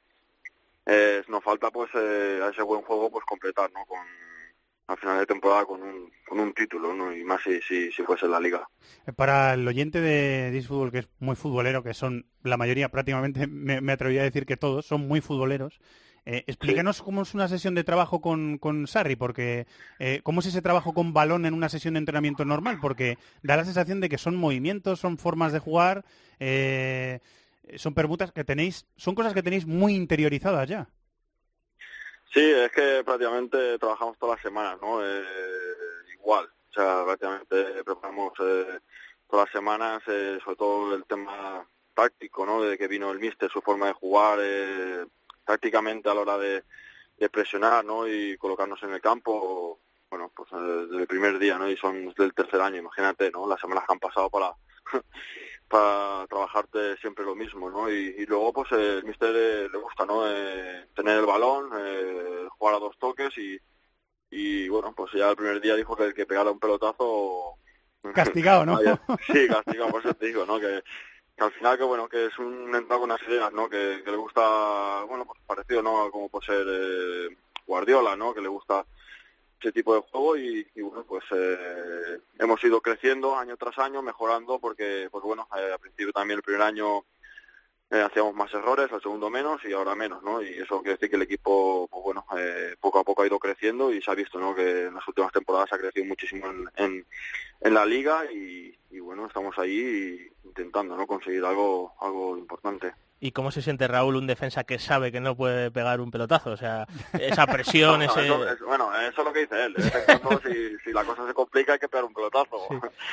Nos falta pues a ese buen juego pues completar no con al final de temporada con un, con un título, ¿no? Y más si, si, si fuese la liga. Para el oyente de Disfútbol, que es muy futbolero, que son la mayoría, prácticamente me, me atrevería a decir que todos, son muy futboleros, eh, explícanos cómo es una sesión de trabajo con, con Sarri, porque eh, cómo es ese trabajo con balón en una sesión de entrenamiento normal, porque da la sensación de que son movimientos, son formas de jugar, eh, son permutas que tenéis, son cosas que tenéis muy interiorizadas ya. Sí, es que prácticamente trabajamos todas las semanas, ¿no? Eh, igual, o sea, prácticamente preparamos eh, todas las semanas, eh, sobre todo el tema táctico, ¿no? De que vino el míster, su forma de jugar, eh, tácticamente a la hora de, presionar, ¿no? Y colocarnos en el campo, bueno, pues desde el primer día, ¿no? Y son del tercer año, imagínate, ¿no? Las semanas que han pasado para para trabajarte siempre lo mismo, ¿no? Y, luego, pues, el mister le, gusta, ¿no? Eh, tener el balón, eh, jugar a dos toques y, y, bueno, pues ya el primer día dijo que el que pegara un pelotazo... Castigado, ¿no? sí, castigado, por eso te digo, ¿no? Que, al final, que bueno, que es un entrado con las ideas, ¿no? Que, le gusta, bueno, pues parecido, ¿no? Como puede ser eh, Guardiola, ¿no? Que le gusta ese tipo de juego y, bueno pues eh, hemos ido creciendo año tras año mejorando porque pues bueno eh, al principio también el primer año eh, hacíamos más errores al segundo menos y ahora menos no y eso quiere decir que el equipo pues bueno poco a poco ha ido creciendo y se ha visto no que en las últimas temporadas ha crecido muchísimo en, en, la liga y, y, bueno estamos ahí intentando no conseguir algo algo importante ¿Y cómo se siente Raúl, un defensa que sabe que no puede pegar un pelotazo? O sea, esa presión, ese... bueno, eso es lo que dice él. si, si, la cosa se complica hay que pegar un pelotazo.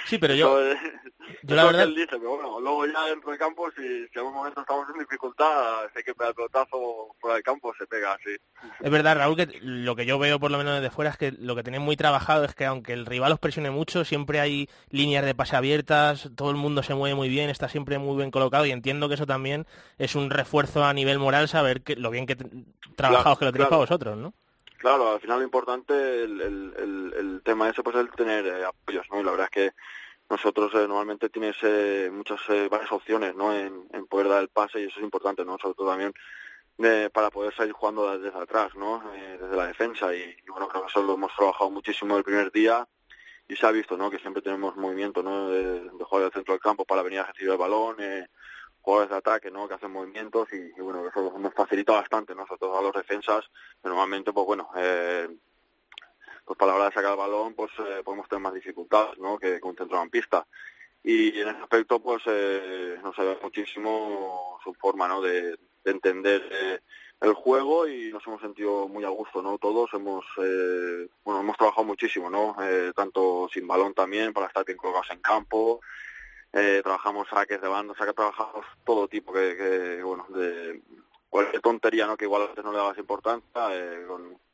Sí, pero yo... yo la verdad... él dice, pero bueno, luego ya dentro del campo, si, si en algún momento estamos en dificultad, si hay que pegar el pelotazo fuera del campo, se pega así. Es verdad, Raúl, que lo que yo veo por lo menos desde fuera es que lo que tenéis muy trabajado es que aunque el rival os presione mucho, siempre hay líneas de pase abiertas, todo el mundo se mueve muy bien, está siempre muy bien colocado y entiendo que eso también es un refuerzo a nivel moral saber que lo bien que trabajados que lo tenéis para vosotros, ¿no? Claro, al final lo importante, el, el, tema ese, pues es el tener eh, apoyos, ¿no? Y la verdad es que nosotros eh, normalmente tienes eh, muchas, varias opciones, ¿no? En, poder dar el pase y eso es importante, ¿no? Sobre todo también para poder salir jugando desde atrás, ¿no? desde la defensa y, bueno, creo que eso lo hemos trabajado muchísimo el primer día y se ha visto, ¿no? Que siempre tenemos movimiento, ¿no? De, de jugar al centro del campo para venir a recibir el balón, eh, jugadores de ataque, ¿no? Que hacen movimientos y, bueno, eso nos facilita bastante, nosotros a los defensas, normalmente, pues bueno, eh, pues para la hora de sacar el balón, pues eh, podemos tener más dificultades, ¿no? Que con centrocampista. Y en ese aspecto, pues eh, nos ayuda muchísimo su forma, ¿no? De, entender eh, el juego y nos hemos sentido muy a gusto, ¿no? Todos hemos, eh, bueno, hemos trabajado muchísimo, ¿no? Eh, tanto sin balón también para estar bien colocados en campo, eh, trabajamos saques de banda, o sea trabajamos todo tipo que, bueno, de cualquier tontería, ¿no? Que igual antes no le dabas importancia, eh,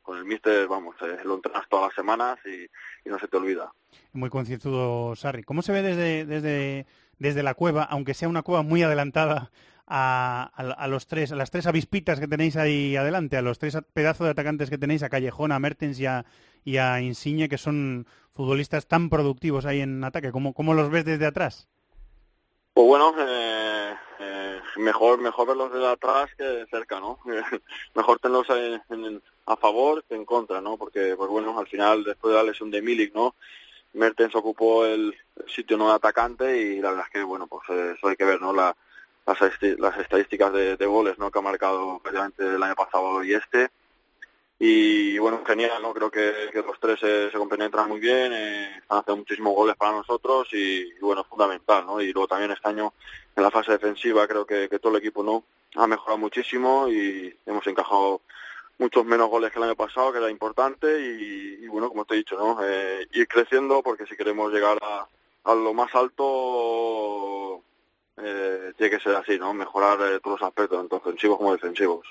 con, el míster, vamos, eh, lo entrenas todas las semanas y, no se te olvida. Muy concienzudo, Sarri. ¿Cómo se ve desde, desde, desde la cueva, aunque sea una cueva muy adelantada a, a, los tres, a las tres avispitas que tenéis ahí adelante, a los tres pedazos de atacantes que tenéis, a Callejón, a Mertens y a, y a Insigne, que son futbolistas tan productivos ahí en ataque? ¿Cómo, cómo los ves desde atrás? Pues bueno, eh, eh, mejor mejor verlos de atrás que cerca, ¿no? mejor tenerlos a favor que en contra, ¿no? Porque, pues bueno, al final, después de la lesión de Milik, ¿no? Mertens ocupó el, sitio no de atacante y la verdad es que, bueno, pues eso hay que ver, ¿no? La, las, las estadísticas de, de, goles, ¿no? Que ha marcado prácticamente el año pasado y este y bueno, genial, ¿no? Creo que, los tres se, se compenetran muy bien, eh, están haciendo muchísimos goles para nosotros y, bueno, fundamental, ¿no? Y luego también este año en la fase defensiva creo que, todo el equipo no ha mejorado muchísimo y hemos encajado muchos menos goles que el año pasado, que era importante y, bueno, como te he dicho, ¿no? Eh, ir creciendo porque si queremos llegar a, a lo más alto eh, tiene que ser así, ¿no? Mejorar eh, todos los aspectos, tanto ofensivos como defensivos.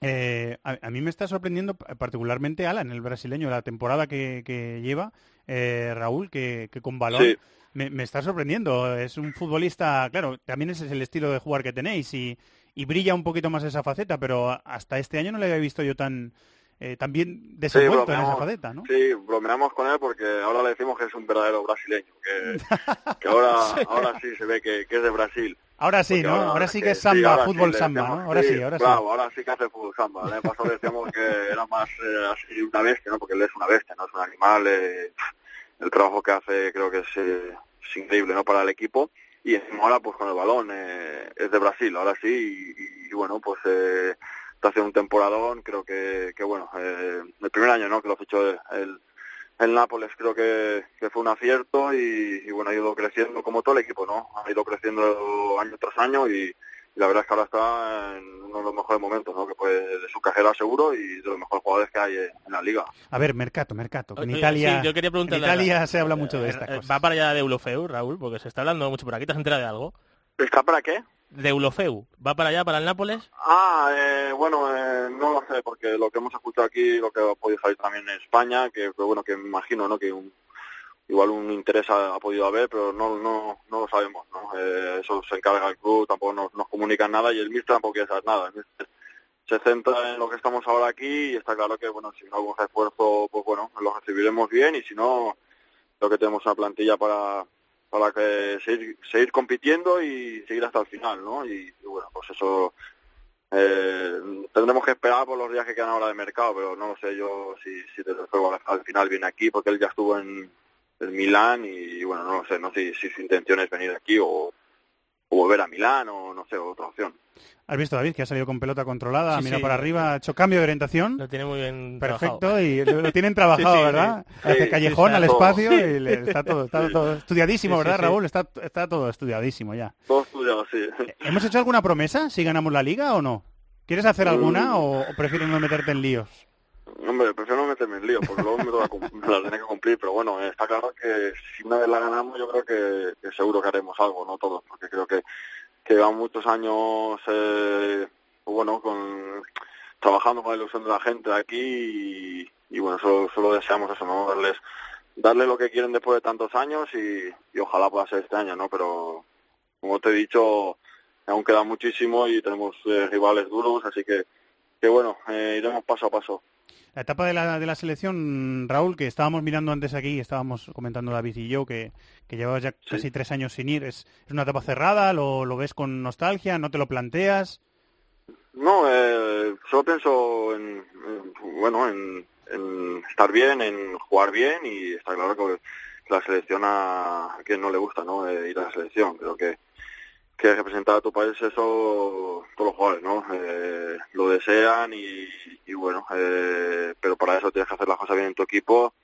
Eh, a, mí me está sorprendiendo particularmente Alan, el brasileño, la temporada que, lleva, eh, Raúl, que, con balón me, está sorprendiendo. Es un futbolista, claro, también ese es el estilo de jugar que tenéis y, brilla un poquito más esa faceta, pero hasta este año no le había visto yo tan, eh, también desenvuelto en esa faceta, ¿no? Sí, bromeamos con él porque ahora le decimos que es un verdadero brasileño, que, ahora, ahora sí se ve que, es de Brasil. Ahora sí, ¿no? Ahora, sí que es samba, fútbol samba, ¿no? Ahora sí, ahora sí. Ahora sí que hace fútbol samba. El año pasado decíamos que era más eh, así una bestia, ¿no? Porque él es una bestia, ¿no? Es un animal. Eh, el trabajo que hace creo que es, eh, es, increíble, ¿no? Para el equipo. Y ahora, pues con el balón, es de Brasil, ahora sí. Y, y bueno, pues está haciendo un temporadón. Creo que, que bueno, el primer año, ¿no? Que lo fichó el el Nápoles creo que, fue un acierto y, bueno, ha ido creciendo como todo el equipo, ¿no? Ha ido creciendo año tras año y, la verdad es que ahora está en uno de los mejores momentos, ¿no? Que puede de su cajera seguro y de los mejores jugadores que hay en la liga. A ver, Mercato, Mercato. En Italia, yo quería en Italia se habla mucho de eh, estas eh, cosas. Va para allá de Eulofeu, Raúl, porque se está hablando mucho por aquí. ¿Te has enterado de algo? ¿Está para qué? De Eulofeu. ¿Va para allá, para el Nápoles? Ah, eh, bueno, eh, no lo sé, porque lo que hemos escuchado aquí, lo que ha podido salir también en España, que, bueno, que me imagino, ¿no? Que igual un interés ha, podido haber, pero no no no lo sabemos, ¿no? Eh, eso se encarga el club, tampoco nos, nos comunican nada y el míster tampoco quiere saber nada. se centra en lo que estamos ahora aquí y está claro que, bueno, si no un esfuerzo, pues bueno, lo recibiremos bien y si no, creo que tenemos una plantilla para para que seguir, seguir compitiendo y seguir hasta el final, ¿no? Y, bueno, pues eso eh, tendremos que esperar por los días que quedan ahora de mercado, pero no lo sé yo si, si desde luego al, final viene aquí, porque él ya estuvo en el Milán y, bueno, no lo sé, no sé si, su intención es venir aquí o, o volver a Milán o no sé, otra opción. Has visto, David, que ha salido con pelota controlada, Sí, mira sí. para arriba, ha hecho cambio de orientación. Lo tiene muy bien Perfecto, trabajado. y lo, lo tienen trabajado, Sí, sí, ¿verdad? sí. Hace Sí, callejón al espacio y le- está todo, está todo estudiadísimo, Sí, sí, ¿verdad, sí. Raúl? Está, está todo estudiadísimo ya. Todo estudiado, sí. ¿Hemos hecho alguna promesa si ganamos la liga o no? ¿Quieres hacer alguna Mm. o, o prefieres no meterte en líos? Hombre, prefiero no meterme en lío, porque luego me, cum- me la tengo que cumplir, pero bueno, está claro que si una vez la ganamos, yo creo que, seguro que haremos algo, no todos, porque creo que, que llevamos muchos años, eh, pues bueno, con, trabajando con la ilusión de la gente aquí y, y bueno, solo, solo deseamos eso, ¿no? Darles, darle lo que quieren después de tantos años y, y ojalá pueda ser este año, ¿no? Pero como te he dicho, aún queda muchísimo y tenemos eh, rivales duros, así que, que bueno, eh, iremos paso a paso. La etapa de la, de la selección, Raúl, que estábamos mirando antes aquí, estábamos comentando David y yo, que, que llevabas ya casi tres años sin ir. ¿Es, es una etapa cerrada? ¿Lo, ¿Lo ves con nostalgia? ¿No te lo planteas? No, eh, solo pienso en, en- bueno, en, en estar bien, en jugar bien y está claro que la selección a, a quien no le gusta, ¿no? Eh, ir a la selección. Creo que, que representar a tu país eso todos los jugadores, ¿no? Eh, lo desean y, bueno, eh, pero para eso tienes que hacer las cosas bien en tu equipo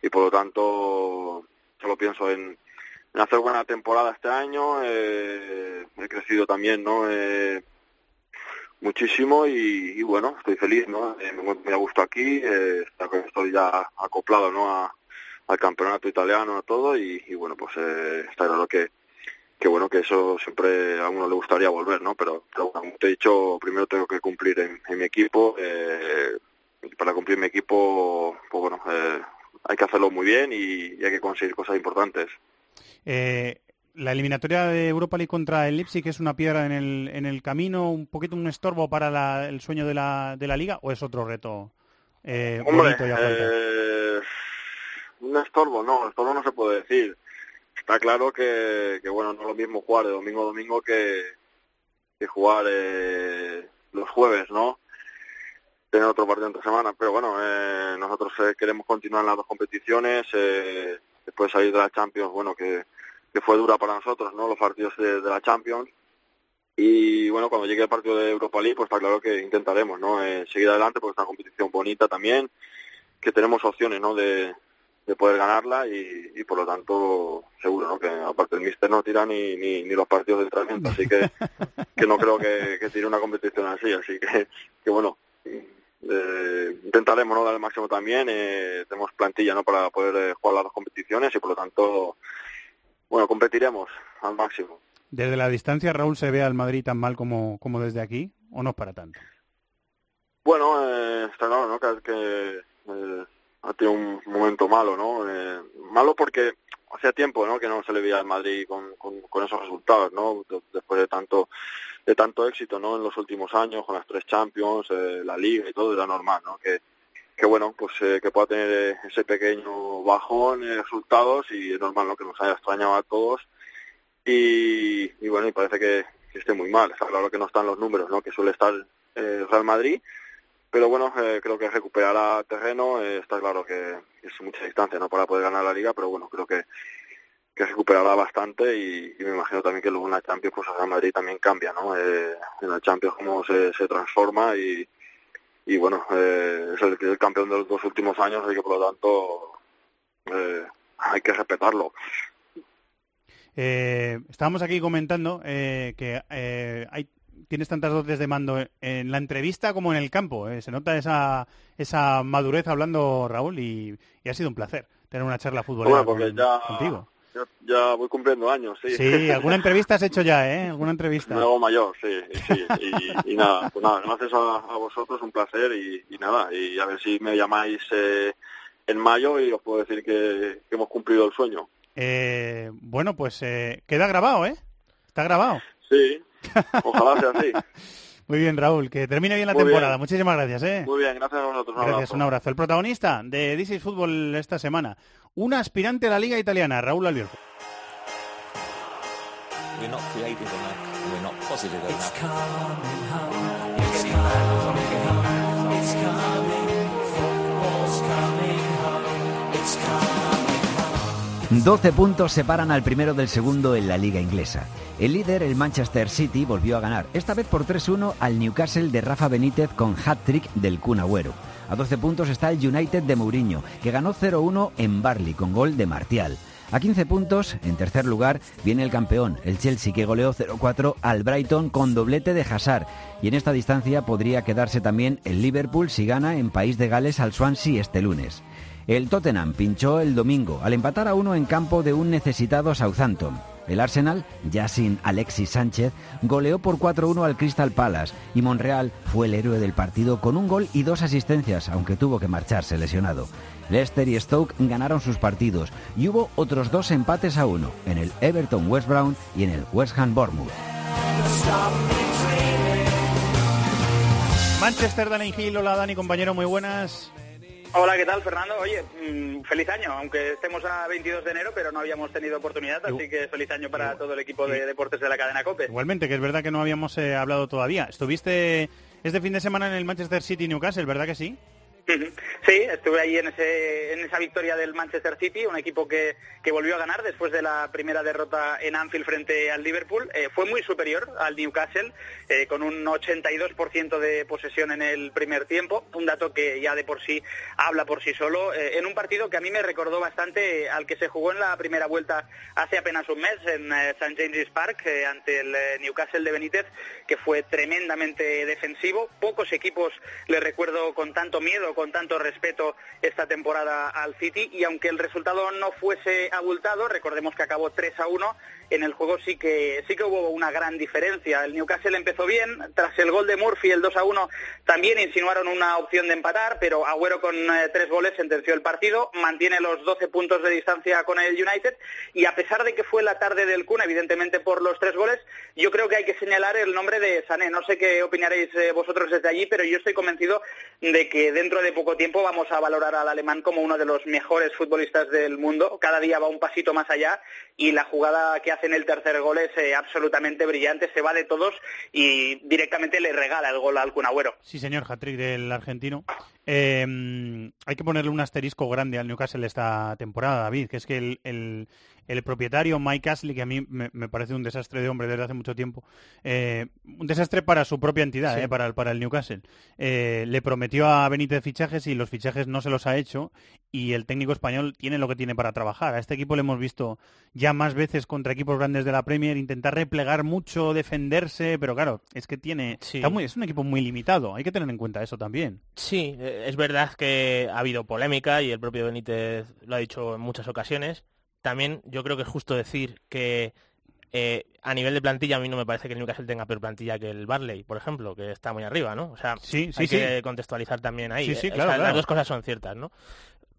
y por lo tanto solo pienso en, en hacer buena temporada este año. eh, he crecido también, ¿no? Eh, muchísimo y, bueno, estoy feliz, ¿no? Eh, me encuentro muy a gusto aquí, estoy ya acoplado, ¿no? A, al campeonato italiano, a todo y, y bueno, pues está claro que, que bueno, que eso siempre a uno le gustaría volver, ¿no? Pero, como te he dicho, primero tengo que cumplir en, en mi equipo, eh, para cumplir mi equipo, pues bueno, eh, hay que hacerlo muy bien y, y hay que conseguir cosas importantes. Eh, la eliminatoria de Europa League contra el Leipzig es una piedra en el, en el camino, un poquito un estorbo para la- el sueño de la, de la liga o es otro reto eh, Hombre, bonito y a afrontar? eh, un estorbo, no, estorbo no se puede decir. Está claro que, que bueno, no es lo mismo jugar de domingo a domingo que, que jugar eh, los jueves, ¿no? Tener otro partido entre semana, pero bueno, eh, nosotros eh, queremos continuar en las dos competiciones, eh, después salir de la Champions, bueno, que, que fue dura para nosotros, ¿no? Los partidos de, de la Champions. Y bueno, cuando llegue el partido de Europa League, pues está claro que intentaremos, ¿no? Eh, seguir adelante porque es una competición bonita también, que tenemos opciones, ¿no? De, de poder ganarla y, y por lo tanto seguro, ¿no? Que aparte el míster no tira ni, ni, ni los partidos de entrenamiento, así que, que no creo que, que tire una competición así, así que, que bueno, eh, intentaremos no dar el máximo también, eh, tenemos plantilla, ¿no? Para poder eh, jugar las dos competiciones y por lo tanto, bueno, competiremos al máximo. ¿Desde la distancia, Raúl, se ve al Madrid tan mal como, como desde aquí o no es para tanto? Bueno, eh, está claro, ¿no? Que, que eh, ha tenido un momento malo, ¿no? Eh, malo porque hacía tiempo, ¿no? Que no se le veía al Madrid con, con, esos resultados, ¿no? De- Después de tanto de tanto éxito, ¿no? En los últimos años con las tres Champions, eh, la Liga y todo era normal, ¿no? Que que bueno, pues eh, que pueda tener eh, ese pequeño bajón de resultados y es normal, ¿no? Que nos haya extrañado a todos y, y bueno, y parece que, esté muy mal. Claro que no están los números, ¿no? Que suele estar eh, Real Madrid, pero bueno, eh, creo que recuperará terreno. eh, está claro que es mucha distancia, ¿no? Para poder ganar la liga, pero bueno, creo que que recuperará bastante y, me imagino también que luego en la Champions pues Real Madrid también cambia, ¿no? Eh, en la Champions cómo se, se transforma y, y bueno, eh, es el, el campeón de los dos últimos años, así que por lo tanto eh, hay que respetarlo. Estábamos aquí comentando que hay, tienes tantas dotes de mando en la entrevista como en el campo. eh. Se nota esa, esa madurez hablando, Raúl, y, y ha sido un placer tener una charla futbolera Bueno, porque con- ya, contigo. ya, ya voy cumpliendo años, sí. Sí, alguna entrevista has hecho ya, ¿eh? Alguna entrevista. Me hago mayor, sí, sí. Y, y nada, pues nada, gracias a, a vosotros, un placer y, y nada, y a ver si me llamáis eh, en mayo y os puedo decir que, que hemos cumplido el sueño. Eh, bueno, pues eh, queda grabado, ¿eh? Está grabado. Sí, ojalá sea así. Muy bien, Raúl, que termine bien la Muy bien. temporada. Muchísimas gracias, ¿eh? Muy bien, gracias a vosotros. Un Gracias, abrazo. un abrazo. El protagonista de This is Fútbol esta semana, un aspirante a la Liga Italiana, Raúl Albiolco. We're not creative enough. We're not positive enough. 12 puntos separan al primero del segundo en la liga inglesa. El líder, el Manchester City, volvió a ganar, esta vez por 3-1 al Newcastle de Rafa Benítez con hat-trick del Kun Agüero. A 12 puntos está el United de Mourinho, que ganó 0-1 en Barley con gol de Martial. A 15 puntos, en tercer lugar, viene el campeón, el Chelsea, que goleó 0-4 al Brighton con doblete de Hazard. Y en esta distancia podría quedarse también el Liverpool si gana en País de Gales al Swansea este lunes. El Tottenham pinchó el domingo al empatar a uno en campo de un necesitado Southampton. El Arsenal, ya sin Alexis Sánchez, goleó por 4-1 al Crystal Palace y Monreal fue el héroe del partido con un gol y dos asistencias, aunque tuvo que marcharse lesionado. Leicester y Stoke ganaron sus partidos y hubo otros dos empates a uno en el Everton West Brown y en el West Ham Bournemouth. Manchester, Dani Gil, hola Dani, compañero, muy buenas. Hola, ¿qué tal, Fernando? Oye, mm, feliz año, aunque estemos a 22 de enero, pero no habíamos tenido oportunidad, así que feliz año para todo el equipo de deportes de la cadena COPE. Igualmente, que es verdad que no habíamos eh, hablado todavía. Estuviste este fin de semana en el Manchester City Newcastle, ¿verdad que sí? Sí, estuve ahí en, ese, en esa victoria del Manchester City, un equipo que, que volvió a ganar después de la primera derrota en Anfield frente al Liverpool. Eh, fue muy superior al Newcastle, eh, con un 82% de posesión en el primer tiempo, un dato que ya de por sí habla por sí solo, eh, en un partido que a mí me recordó bastante al que se jugó en la primera vuelta hace apenas un mes en St. James's Park ante el Newcastle de Benítez, que fue tremendamente defensivo. Pocos equipos le recuerdo con tanto miedo con tanto respeto esta temporada al City. Y aunque el resultado no fuese abultado, recordemos que acabó 3 a 1, en el juego sí que sí que hubo una gran diferencia. El Newcastle empezó bien, tras el gol de Murphy, el 2 a 1, también insinuaron una opción de empatar, pero Agüero con eh, tres goles sentenció el partido, mantiene los 12 puntos de distancia con el United y a pesar de que fue la tarde del Kun, evidentemente por los tres goles, yo creo que hay que señalar el nombre de Sané. No sé qué opinaréis eh, vosotros desde allí, pero yo estoy convencido de que dentro de poco tiempo vamos a valorar al alemán como uno de los mejores futbolistas del mundo. Cada día va un pasito más allá y la jugada que hace en el tercer gol es eh, absolutamente brillante, se va de todos y directamente le regala el gol al Cunagüero. Sí, señor, hat-trick del argentino. Eh, hay que ponerle un asterisco grande al Newcastle esta temporada, David, que es que el, el propietario Mike Ashley, que a mí me, parece un desastre de hombre desde hace mucho tiempo, eh, un desastre para su propia entidad, eh, para, el, para el Newcastle, eh, le prometió a Benítez fichajes y los fichajes no se los ha hecho y el técnico español tiene lo que tiene para trabajar. A este equipo le hemos visto ya más veces contra equipos grandes de la Premier intentar replegar mucho, defenderse, pero claro, es que tiene es un equipo muy limitado, hay que tener en cuenta eso también. Sí, es verdad que ha habido polémica y el propio Benítez lo ha dicho en muchas ocasiones también yo creo que es justo decir que eh, a nivel de plantilla a mí no me parece que el Newcastle tenga peor plantilla que el Barley, por ejemplo, que está muy arriba, ¿no? O sea, sí, hay que contextualizar también ahí. Eh, las dos cosas son ciertas, ¿no?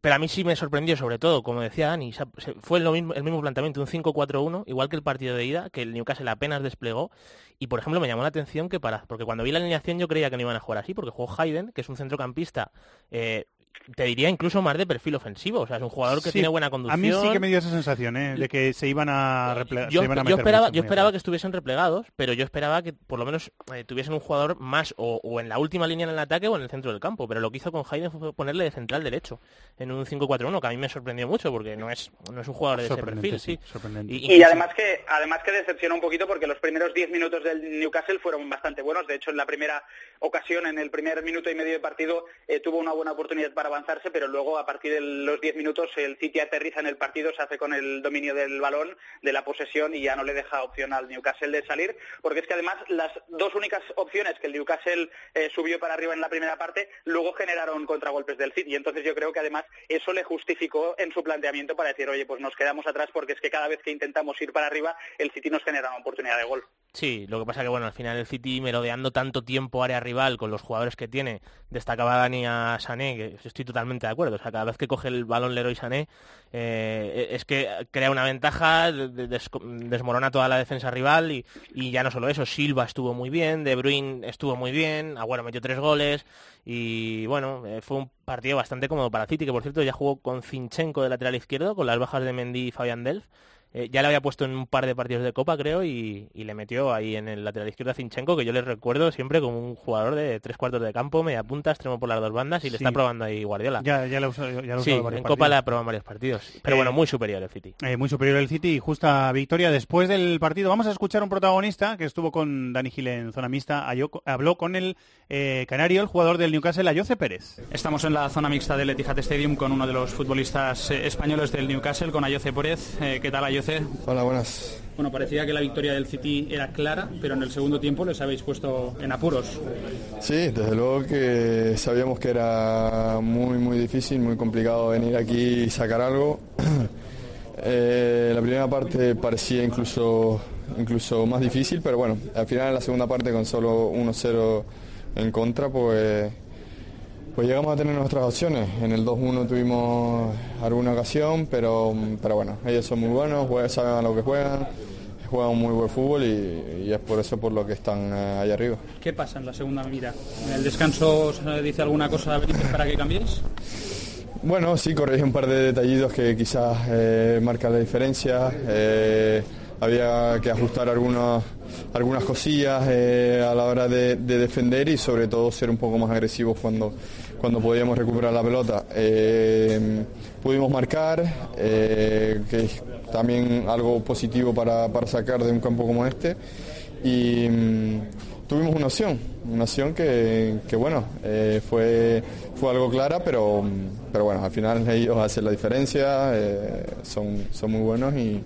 Pero a mí sí me sorprendió, sobre todo, como decía Dani, fue el mismo, el mismo planteamiento, un 5-4-1, igual que el partido de ida, que el Newcastle apenas desplegó. Y, por ejemplo, me llamó la atención que para... Porque cuando vi la alineación yo creía que no iban a jugar así, porque jugó Hayden, que es un centrocampista eh, te diría incluso más de perfil ofensivo. O sea, es un jugador que tiene buena conducción. A mí sí que me dio esa sensación, ¿eh? De que se iban a, replegar. Yo, esperaba, yo esperaba que estuviesen replegados, pero yo esperaba que por lo menos eh, tuviesen un jugador más o, en la última línea en el ataque o en el centro del campo. Pero lo que hizo con Hayden fue ponerle de central derecho en un 5-4-1, que a mí me sorprendió mucho porque no es, no es un jugador de ese perfil. Sí, Y, además que además que decepciona un poquito porque los primeros 10 minutos del Newcastle fueron bastante buenos. De hecho, en la primera ocasión, en el primer minuto y medio de partido, eh, tuvo una buena oportunidad para avanzarse, pero luego a partir de los 10 minutos el City aterriza en el partido, se hace con el dominio del balón, de la posesión y ya no le deja opción al Newcastle de salir, porque es que además las dos únicas opciones que el Newcastle eh, subió para arriba en la primera parte, luego generaron contragolpes del City. Entonces yo creo que además eso le justificó en su planteamiento para decir, oye, pues nos quedamos atrás porque es que cada vez que intentamos ir para arriba, el City nos genera una oportunidad de gol. Sí, lo que pasa que bueno, al final el City merodeando tanto tiempo área rival con los jugadores que tiene, destacaba Dani a Sané, que estoy totalmente de acuerdo, o sea, cada vez que coge el balón Leroy Sané eh, es que crea una ventaja, desmorona toda la defensa rival y, ya no solo eso, Silva estuvo muy bien, De Bruyne estuvo muy bien, Agüero metió tres goles y bueno, eh, fue un partido bastante cómodo para City, que por cierto ya jugó con Zinchenko de lateral izquierdo, con las bajas de Mendy y Fabián Delf eh, ya le había puesto en un par de partidos de Copa, creo, y, le metió ahí en el lateral izquierdo a Zinchenko, que yo le recuerdo siempre como un jugador de tres cuartos de campo, media punta, extremo por las dos bandas, y le está probando ahí Guardiola. Ya, ya lo ya Sí, en Copa le ha probado varios partidos. Pero bueno, muy superior el City. muy superior el City y justa victoria. Después del partido vamos a escuchar un protagonista que estuvo con Dani Gil en zona mixta, habló con el canario, el jugador del Newcastle, Ayoce Pérez. Estamos en la zona mixta del Etihad Stadium con uno de los futbolistas españoles del Newcastle, con Ayoce Pérez. ¿Qué tal, Ayoce? Hola, buenas. Bueno, parecía que la victoria del City era clara, pero en el segundo tiempo les habéis puesto en apuros. Sí, desde luego que sabíamos que era muy, muy difícil, muy complicado venir aquí y sacar algo. Eh, la primera parte parecía incluso, incluso más difícil, pero bueno, al final en la segunda parte con solo 1-0 en contra, pues pues llegamos a tener nuestras opciones. En el 2-1 tuvimos alguna ocasión, pero, pero bueno, ellos son muy buenos, saben a lo que juegan, juegan un muy buen fútbol y, es por eso por lo que están eh, ahí arriba. ¿Qué pasa en la segunda mitad? ¿En el descanso se dice alguna cosa para que cambiéis? Bueno, sí, corregí un par de detallitos que quizás eh, marcan la diferencia. Eh, había que ajustar algunas algunas cosillas a la hora de, de, defender y sobre todo ser un poco más agresivos cuando, cuando podíamos recuperar la pelota. Eh, pudimos marcar, eh, que es también algo positivo para, sacar de un campo como este. Y mm, tuvimos una opción, una opción que, bueno, eh, fue, fue algo clara, pero, pero bueno, al final ellos hacen la diferencia, son, son muy buenos y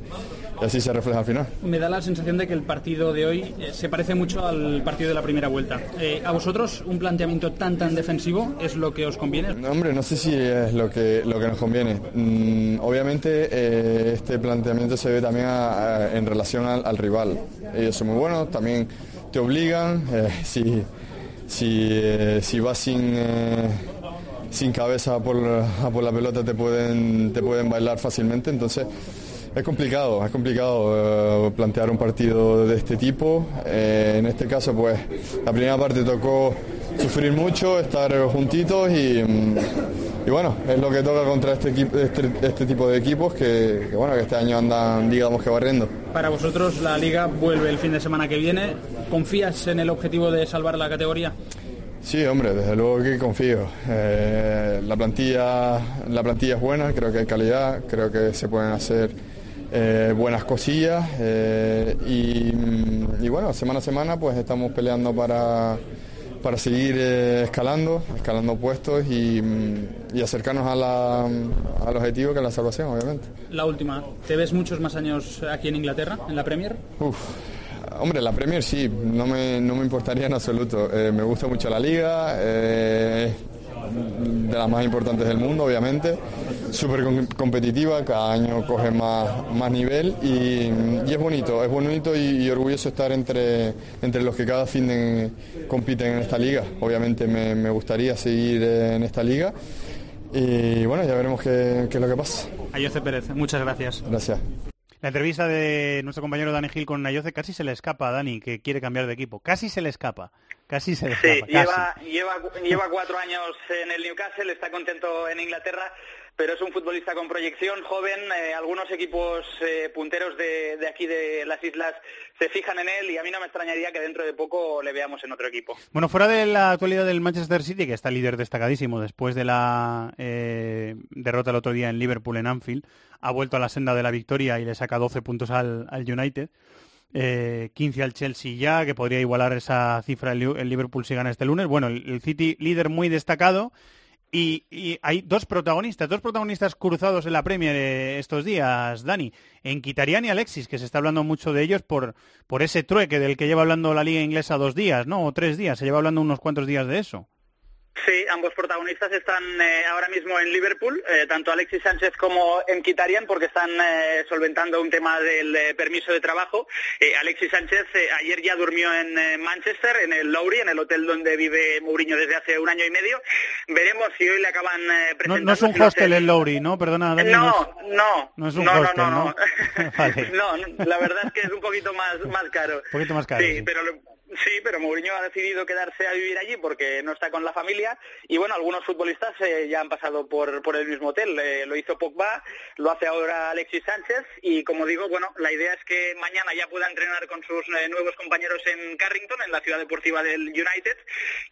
y así se refleja al final. Me da la sensación de que el partido de hoy eh, se parece mucho al partido de la primera vuelta. Eh, ¿A vosotros un planteamiento tan tan defensivo es lo que os conviene? No, hombre, no sé si es lo que, lo que nos conviene. Mm, obviamente eh, este planteamiento se ve también en relación al, rival. Ellos son muy buenos, también te obligan. si, si, si vas sin sin cabeza por, por la pelota te pueden, te pueden bailar fácilmente. Entonces, es complicado, es complicado eh, plantear un partido de este tipo. Eh, en este caso, pues, la primera parte tocó sufrir mucho, estar juntitos y, mm, bueno, es lo que toca contra este, este, este tipo de equipos que, bueno, que este año andan, digamos que barriendo. Para vosotros la liga vuelve el fin de semana que viene. ¿Confías en el objetivo de salvar la categoría? Sí, hombre, desde luego que confío. Eh, la plantilla, la plantilla es buena, creo que hay calidad, creo que se pueden hacer eh, buenas cosillas eh, y, bueno, semana a semana pues estamos peleando para, para seguir eh, escalando, escalando puestos y, y acercarnos a la, al objetivo que es la salvación, obviamente. La última, ¿te ves muchos más años aquí en Inglaterra, en la Premier? Uf, hombre, la Premier sí, no me, no me importaría en absoluto. me gusta mucho la liga de las más importantes del mundo, obviamente. Súper competitiva, cada año coge más, más nivel y, es bonito, es bonito y, orgulloso estar entre, entre los que cada fin de, compiten en esta liga. Obviamente me, gustaría seguir en esta liga y bueno, ya veremos qué, qué es lo que pasa. Ayoce Pérez, muchas gracias. Gracias. La entrevista de nuestro compañero Dani Gil con Nayoce casi se le escapa a Dani, que quiere cambiar de equipo. Casi se le escapa. Casi se le escapa. Sí, lleva, lleva, lleva cuatro años en el Newcastle, está contento en Inglaterra pero es un futbolista con proyección, joven. Eh, algunos equipos eh, punteros de, aquí de las islas se fijan en él y a mí no me extrañaría que dentro de poco le veamos en otro equipo. Bueno, fuera de la actualidad del Manchester City, que está líder destacadísimo después de la eh, derrota el otro día en Liverpool en Anfield, ha vuelto a la senda de la victoria y le saca 12 puntos al, United. 15 al Chelsea ya, que podría igualar esa cifra el, Liverpool si gana este lunes. Bueno, el City líder muy destacado y, hay dos protagonistas, dos protagonistas cruzados en la Premier eh, estos días, Dani, en Kitarian y Alexis, que se está hablando mucho de ellos por, por ese trueque del que lleva hablando la liga inglesa dos días, ¿no? O tres días, se lleva hablando unos cuantos días de eso. Sí, ambos protagonistas están eh, ahora mismo en Liverpool, eh, tanto Alexis Sánchez como en Kitarian, porque están eh, solventando un tema del permiso de trabajo. Alexis Sánchez ayer ya durmió en Manchester, en el Lowry, en el hotel donde vive Mourinho desde hace un año y medio. Veremos si hoy le acaban presentando... No, es un hostel el Lowry, ¿no? Perdona, no, no, no. es un hostel, no, no, no. la verdad es que es un poquito más, más caro. Un poquito más caro. Sí, pero Sí, pero Mourinho ha decidido quedarse a vivir allí porque no está con la familia y bueno, algunos futbolistas eh, ya han pasado por, por el mismo hotel. Eh, lo hizo Pogba, lo hace ahora Alexis Sánchez y como digo, bueno, la idea es que mañana ya pueda entrenar con sus eh, nuevos compañeros en Carrington, en la ciudad deportiva del United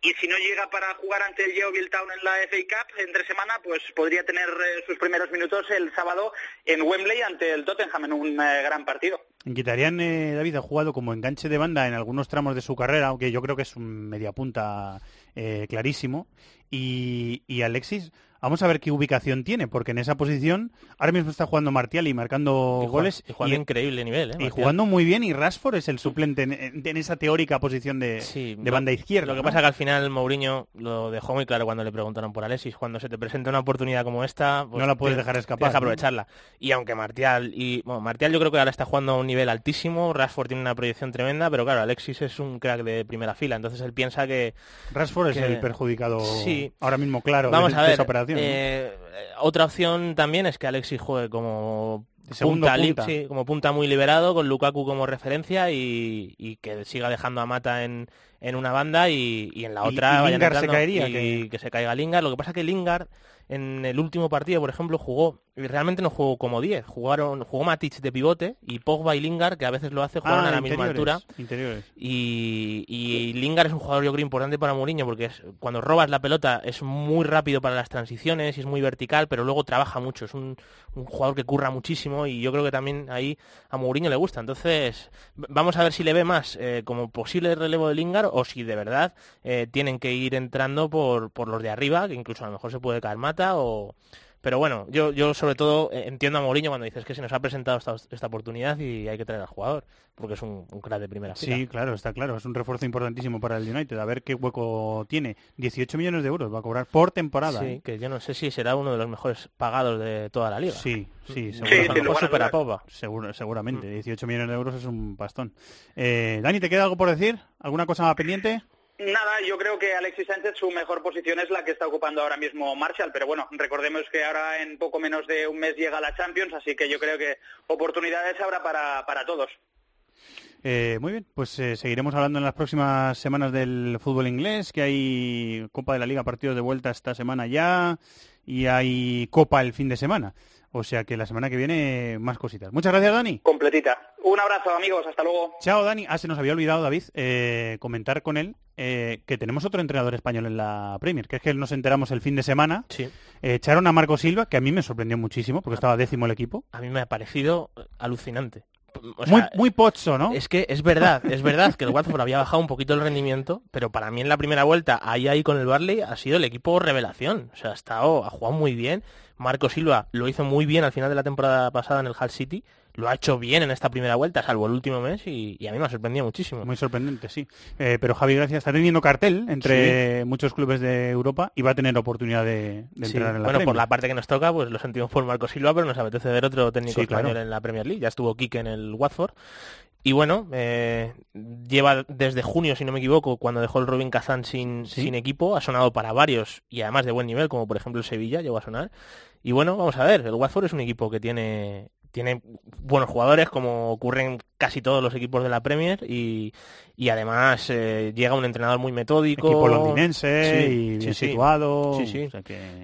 y si no llega para jugar ante el Yeovil Town en la FA Cup entre semana, pues podría tener sus primeros minutos el sábado en Wembley ante el Tottenham en un gran partido. Quitarían, David, ha jugado como enganche de banda en algunos tramos de su carrera, aunque yo creo que es un mediapunta eh, clarísimo. Y Alexis Vamos a ver qué ubicación tiene, porque en esa posición ahora mismo está jugando Martial y marcando goles. Y jugando increíble nivel, ¿eh? Y jugando muy bien, y Rashford es el suplente en, esa teórica posición de, de banda izquierda. Lo que pasa es que al final Mourinho lo dejó muy claro cuando le preguntaron por Alexis. Cuando se te presenta una oportunidad como esta, pues no la puedes dejar escapar. Deja aprovecharla. Y aunque Martial, y bueno, Martial yo creo que ahora está jugando a un nivel altísimo, Rashford tiene una proyección tremenda, pero claro, Alexis es un crack de primera fila, entonces él piensa que... Rashford es el perjudicado sí. ahora mismo, claro, Vamos de, a ver, Eh, otra opción también es que Alexis juegue como punta, como punta muy liberado, con Lukaku como referencia y, que siga dejando a Mata en, una banda y, en la otra y, se caería. Que... que... se caiga Lingard. Lo que pasa es que Lingard en el último partido, por ejemplo, jugó, y realmente no jugó como 10, jugaron, jugó Matic de pivote y Pogba y Lingard, que a veces lo hace, jugaron ah, a la misma altura. Interiores. Y, y Lingard es un jugador yo creo importante para Mourinho porque es, cuando robas la pelota es muy rápido para las transiciones y es muy vertical, pero luego trabaja mucho, es un, jugador que curra muchísimo y yo creo que también ahí a Mourinho le gusta. Entonces, vamos a ver si le ve más eh, como posible relevo de Lingard o si de verdad eh, tienen que ir entrando por, por los de arriba, que incluso a lo mejor se puede caer más o... Pero bueno, yo, yo sobre todo eh, entiendo a Mourinho cuando dices que se nos ha presentado esta, oportunidad y hay que traer al jugador, porque es un, crack de primera fila. Sí, claro, está claro. Es un refuerzo importantísimo para el United. A ver qué hueco tiene. 18 millones de euros va a cobrar por temporada. Sí, ¿eh? que yo no sé si será uno de los mejores pagados de toda la liga. Sí, sí, seguro, seguramente. 18 mm. millones de euros es un pastón. Eh, Dani, ¿te queda algo por decir? ¿Alguna cosa pendiente? Nada, yo creo que Alexis Sánchez su mejor posición es la que está ocupando ahora mismo Marshall, pero bueno, recordemos que ahora en poco menos de un mes llega la Champions, así que yo creo que oportunidades habrá para, para todos. Eh, muy bien, pues eh, seguiremos hablando en las próximas semanas del fútbol inglés, que hay Copa de la Liga, partidos de vuelta esta semana ya, y hay Copa el fin de semana. O sea que la semana que viene más cositas. Muchas gracias, Dani. Completita. Un abrazo, amigos. Hasta luego. Chao, Dani. Ah, se nos había olvidado, David, eh, comentar con él eh, que tenemos otro entrenador español en la Premier, que es que nos enteramos el fin de semana. Sí. Eh, echaron a Marco Silva, que a mí me sorprendió muchísimo, porque estaba décimo el equipo. A mí me ha parecido alucinante. muy, muy pocho, ¿no? Es que es verdad, es verdad que el Watford había bajado un poquito el rendimiento, pero para mí en la primera vuelta, ahí ahí con el Barley, ha sido el equipo revelación. O sea, ha, estado, ha jugado muy bien. Marco Silva lo hizo muy bien al final de la temporada pasada en el Hull City lo ha hecho bien en esta primera vuelta, salvo el último mes, y, a mí me ha sorprendido muchísimo. Muy sorprendente, sí. Eh, pero Javi Gracia está teniendo cartel entre muchos clubes de Europa y va a tener oportunidad de, entrar en la Bueno, por la parte que nos toca, pues lo sentimos por Marco Silva, pero nos apetece ver otro técnico español en la Premier League. Ya estuvo Kike en el Watford. Y bueno, eh, lleva desde junio, si no me equivoco, cuando dejó el Robin Kazan sin, sin equipo, ha sonado para varios y además de buen nivel, como por ejemplo el Sevilla llegó a sonar. Y bueno, vamos a ver, el Watford es un equipo que tiene tiene buenos jugadores, como ocurre en casi todos los equipos de la Premier, y, y además eh, llega un entrenador muy metódico. Equipo londinense y bien situado.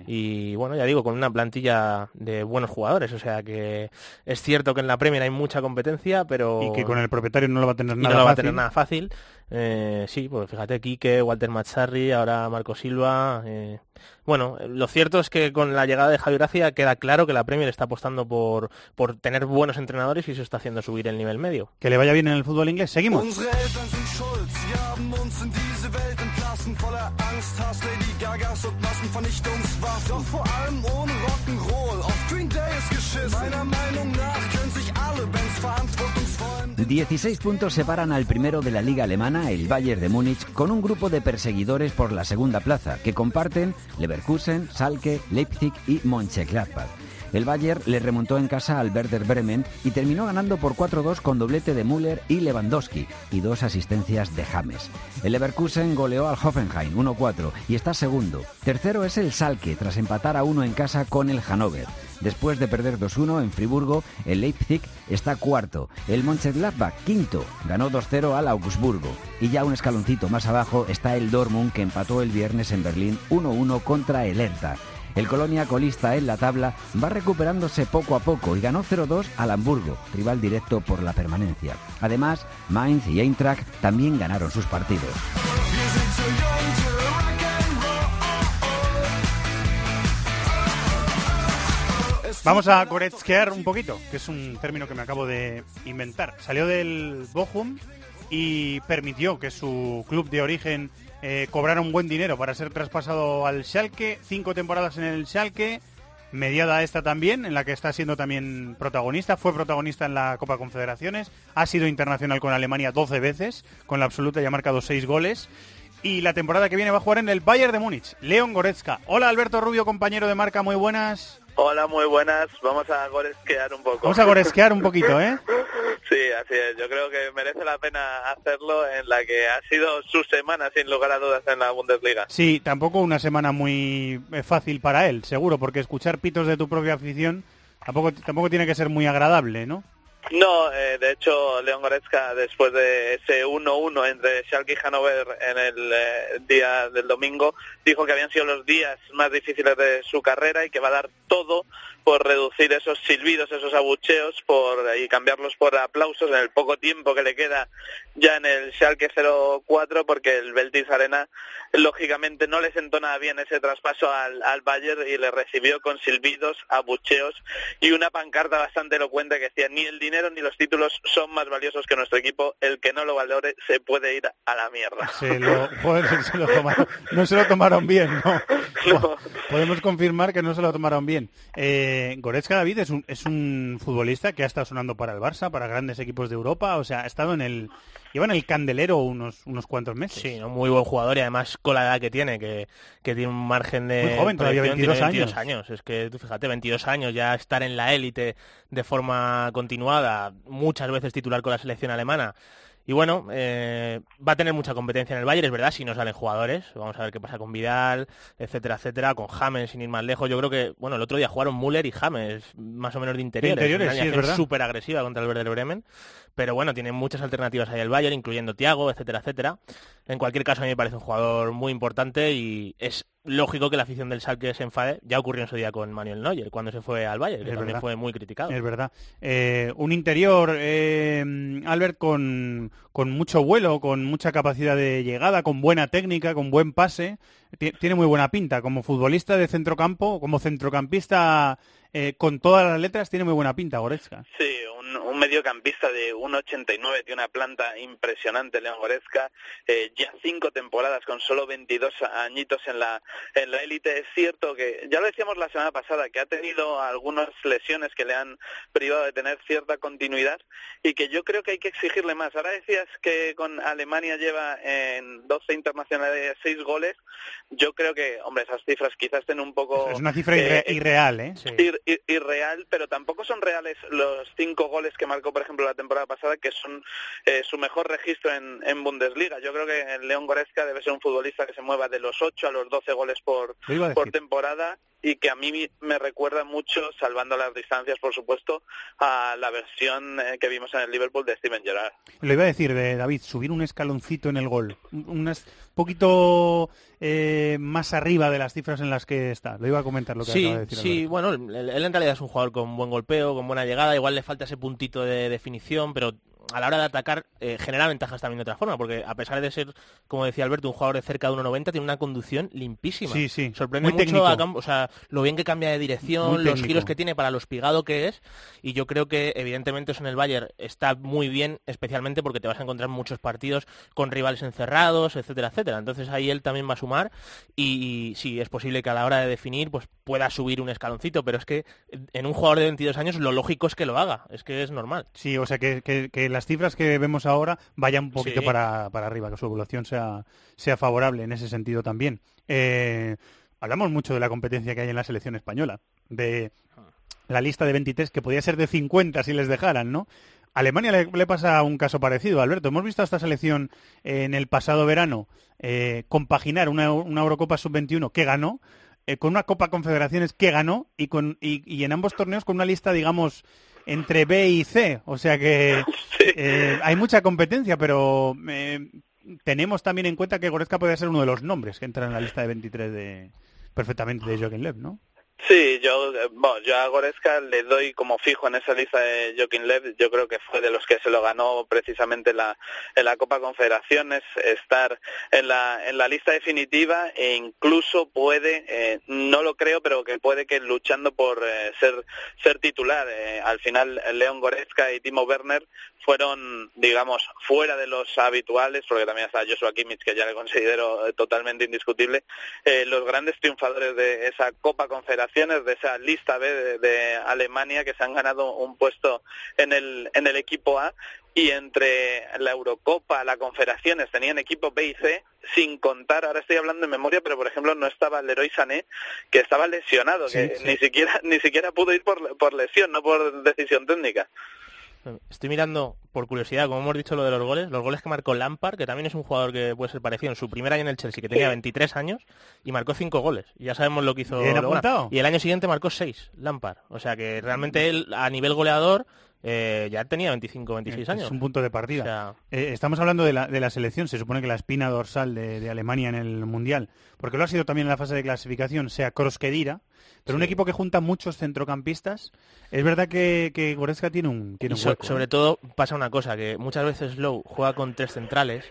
Y bueno, ya digo, con una plantilla de buenos jugadores, o sea que es cierto que en la Premier hay mucha competencia, pero... Y que con el propietario no lo va a tener nada no va a tener nada fácil. Eh, sí, pues fíjate, Quique, Walter Mazzarri, ahora Marco Silva. Eh, bueno, lo cierto es que con la llegada de Javi Gracia queda claro que la Premier está apostando por, por tener buenos entrenadores y eso está haciendo subir el nivel medio. Que le vaya bien en el fútbol inglés. Seguimos. Dieciséis puntos separan al primero de la liga alemana, el Bayern de Múnich, con un grupo de perseguidores por la segunda plaza, que comparten Leverkusen, Salke, Leipzig y Mönchengladbach. El Bayern le remontó en casa al Werder Bremen y terminó ganando por 4-2 con doblete de Müller y Lewandowski y dos asistencias de James. El Leverkusen goleó al Hoffenheim 1-4 y está segundo. Tercero es el Salke tras empatar a uno en casa con el Hannover. Después de perder 2-1 en Friburgo, el Leipzig está cuarto. El Mönchengladbach quinto, ganó 2-0 al Augsburgo. Y ya un escaloncito más abajo está el Dortmund que empató el viernes en Berlín 1-1 contra el Hertha. El Colonia colista en la tabla va recuperándose poco a poco y ganó 0-2 al Hamburgo, rival directo por la permanencia. Además, Mainz y Eintracht también ganaron sus partidos. Vamos a goretzkear un poquito, que es un término que me acabo de inventar. Salió del Bochum y permitió que su club de origen eh, cobrara un buen dinero para ser traspasado al Schalke. Cinco temporadas en el Schalke, mediada esta también, en la que está siendo también protagonista. Fue protagonista en la Copa Confederaciones. Ha sido internacional con Alemania 12 veces, con la absoluta y ha marcado 6 goles. Y la temporada que viene va a jugar en el Bayern de Múnich. León Goretzka. Hola Alberto Rubio, compañero de marca, muy buenas. Hola, muy buenas. Vamos a goresquear un poco. Vamos a goresquear un poquito, ¿eh? sí, así es. Yo creo que merece la pena hacerlo en la que ha sido su semana, sin lugar a dudas, en la Bundesliga. Sí, tampoco una semana muy eh, fácil para él, seguro, porque escuchar pitos de tu propia afición tampoco, tampoco tiene que ser muy agradable, ¿no? No, eh, de hecho, León Goretzka, después de ese 1-1 entre Schalke y Hannover en el eh, día del domingo, dijo que habían sido los días más difíciles de su carrera y que va a dar todo por reducir esos silbidos, esos abucheos por, y cambiarlos por aplausos en el poco tiempo que le queda ya en el Schalke 04 porque el Beltis Arena lógicamente no le sentó nada bien ese traspaso al, al Bayern y le recibió con silbidos, abucheos y una pancarta bastante elocuente que decía ni el dinero ni los títulos son más valiosos que nuestro equipo, el que no lo valore se puede ir a la mierda. no se lo tomaron bien, ¿no? Podemos confirmar que no se lo tomaron bien. Eh, Goretzka David es un, es un futbolista que ha estado sonando para el Barça, para grandes equipos de Europa, o sea, ha estado en el lleva en el candelero unos, unos cuantos meses. Sí, un muy buen jugador y además con la edad que tiene, que, que tiene un margen de... Muy joven, todavía 22, 22 años. Es que tú fíjate, 22 años, ya estar en la élite de forma continuada, muchas veces titular con la selección alemana. Y bueno, eh, va a tener mucha competencia en el Bayern, es verdad, si no salen jugadores. Vamos a ver qué pasa con Vidal, etcétera, etcétera, con James sin ir más lejos. Yo creo que, bueno, el otro día jugaron Müller y James, más o menos de interiores. interiores una súper agresiva contra el Werder Bremen. Pero bueno, tiene muchas alternativas ahí el Bayern, incluyendo Thiago, etcétera, etcétera. En cualquier caso, a mí me parece un jugador muy importante y es lógico que la afición del Schalke se enfade. Ya ocurrió en su día con Manuel Neuer, cuando se fue al Bayern, que también fue muy criticado. Es verdad. Eh, un interior, eh, Albert, con, con mucho vuelo, con mucha capacidad de llegada, con buena técnica, con buen pase. Tiene muy buena pinta. Como futbolista de centrocampo, como centrocampista eh, con todas las letras, tiene muy buena pinta, Goretzka. Sí, un, mediocampista de 1,89, tiene una planta impresionante, León Goretzka, eh, ya cinco temporadas con solo 22 añitos en la en la élite. Es cierto que, ya lo decíamos la semana pasada, que ha tenido algunas lesiones que le han privado de tener cierta continuidad y que yo creo que hay que exigirle más. Ahora decías que con Alemania lleva en 12 internacionales 6 goles. Yo creo que, hombre, esas cifras quizás estén un poco... Es una cifra eh, irreal, ¿eh? irreal, pero tampoco son reales los cinco goles que marcó, por ejemplo, la temporada pasada, que son eh, su mejor registro en, en, Bundesliga. Yo creo que el León Goretzka debe ser un futbolista que se mueva de los 8 a los 12 goles por, por temporada y que a mí me recuerda mucho, salvando las distancias, por supuesto, a la versión eh, que vimos en el Liverpool de Steven Gerrard. Lo iba a decir, de David, subir un escaloncito en el gol, un poquito eh, más arriba de las cifras en las que está. Lo iba a comentar lo que sí, acaba de decir. Sí, bueno, él en realidad es un jugador con buen golpeo, con buena llegada, igual le falta ese puntito de definición, pero a la hora de atacar eh, genera ventajas también de otra forma, porque a pesar de ser, como decía Alberto, un jugador de cerca de 1,90, tiene una conducción limpísima. Sí, sí. Sorprende mucho o sea, lo bien que cambia de dirección, los giros que tiene para lo espigado que es, y yo creo que evidentemente eso en el Bayern está muy bien, especialmente porque te vas a encontrar muchos partidos con rivales encerrados, etcétera, etcétera. Entonces ahí él también va a sumar y, sí, es posible que a la hora de definir pues pueda subir un escaloncito, pero es que en un jugador de 22 años lo lógico es que lo haga, es que es normal. Sí, o sea que, que las cifras que vemos ahora vayan un poquito para, para, arriba, que su evolución sea, sea favorable en ese sentido también. Eh, hablamos mucho de la competencia que hay en la selección española, de la lista de 23 que podía ser de 50 si les dejaran, ¿no? Alemania le, pasa un caso parecido, Alberto. Hemos visto a esta selección en el pasado verano eh, compaginar una, una Eurocopa sub-21 que ganó eh, con una Copa Confederaciones que ganó y, con, y, y en ambos torneos con una lista, digamos, entre B y C. O sea que eh, hay mucha competencia, pero eh, tenemos también en cuenta que Goretzka puede ser uno de los nombres que entra en la lista de 23 de perfectamente de Jochen Lev, ¿no? Sí, yo, eh, bueno, yo a Goretzka le doy como fijo en esa lista de Joaquín Lev. Yo creo que fue de los que se lo ganó precisamente en la, la Copa Confederaciones, estar en la, en la lista definitiva e incluso puede, eh, no lo creo, pero que puede que luchando por eh, ser, ser titular. Eh, al final, León Goretzka y Timo Werner fueron, digamos, fuera de los habituales, porque también está Joshua Kimmich, que ya le considero eh, totalmente indiscutible, eh, los grandes triunfadores de esa Copa Confederaciones de esa lista B de, de, Alemania que se han ganado un puesto en el, en el equipo A y entre la Eurocopa, la Confederaciones tenían equipo B y C sin contar, ahora estoy hablando de memoria, pero por ejemplo no estaba Leroy Sané, que estaba lesionado, sí, que sí. ni siquiera ni siquiera pudo ir por, por lesión, no por decisión técnica. Estoy mirando, por curiosidad, como hemos dicho lo de los goles, los goles que marcó Lampard, que también es un jugador que puede ser parecido en su primer año en el Chelsea, que tenía 23 años, y marcó 5 goles. Y ya sabemos lo que hizo. Y el año siguiente marcó 6, Lampard. O sea que realmente él, a nivel goleador, eh, ya tenía 25, 26 años. Es un punto de partida. O sea... eh, estamos hablando de la, de la, selección, se supone que la espina dorsal de, de, Alemania en el Mundial, porque lo ha sido también en la fase de clasificación, sea Kroos que Dira, pero sí. un equipo que junta muchos centrocampistas, es verdad que, que Goretzka tiene un, tiene un so, Sobre ¿eh? todo pasa una cosa, que muchas veces Lowe juega con tres centrales,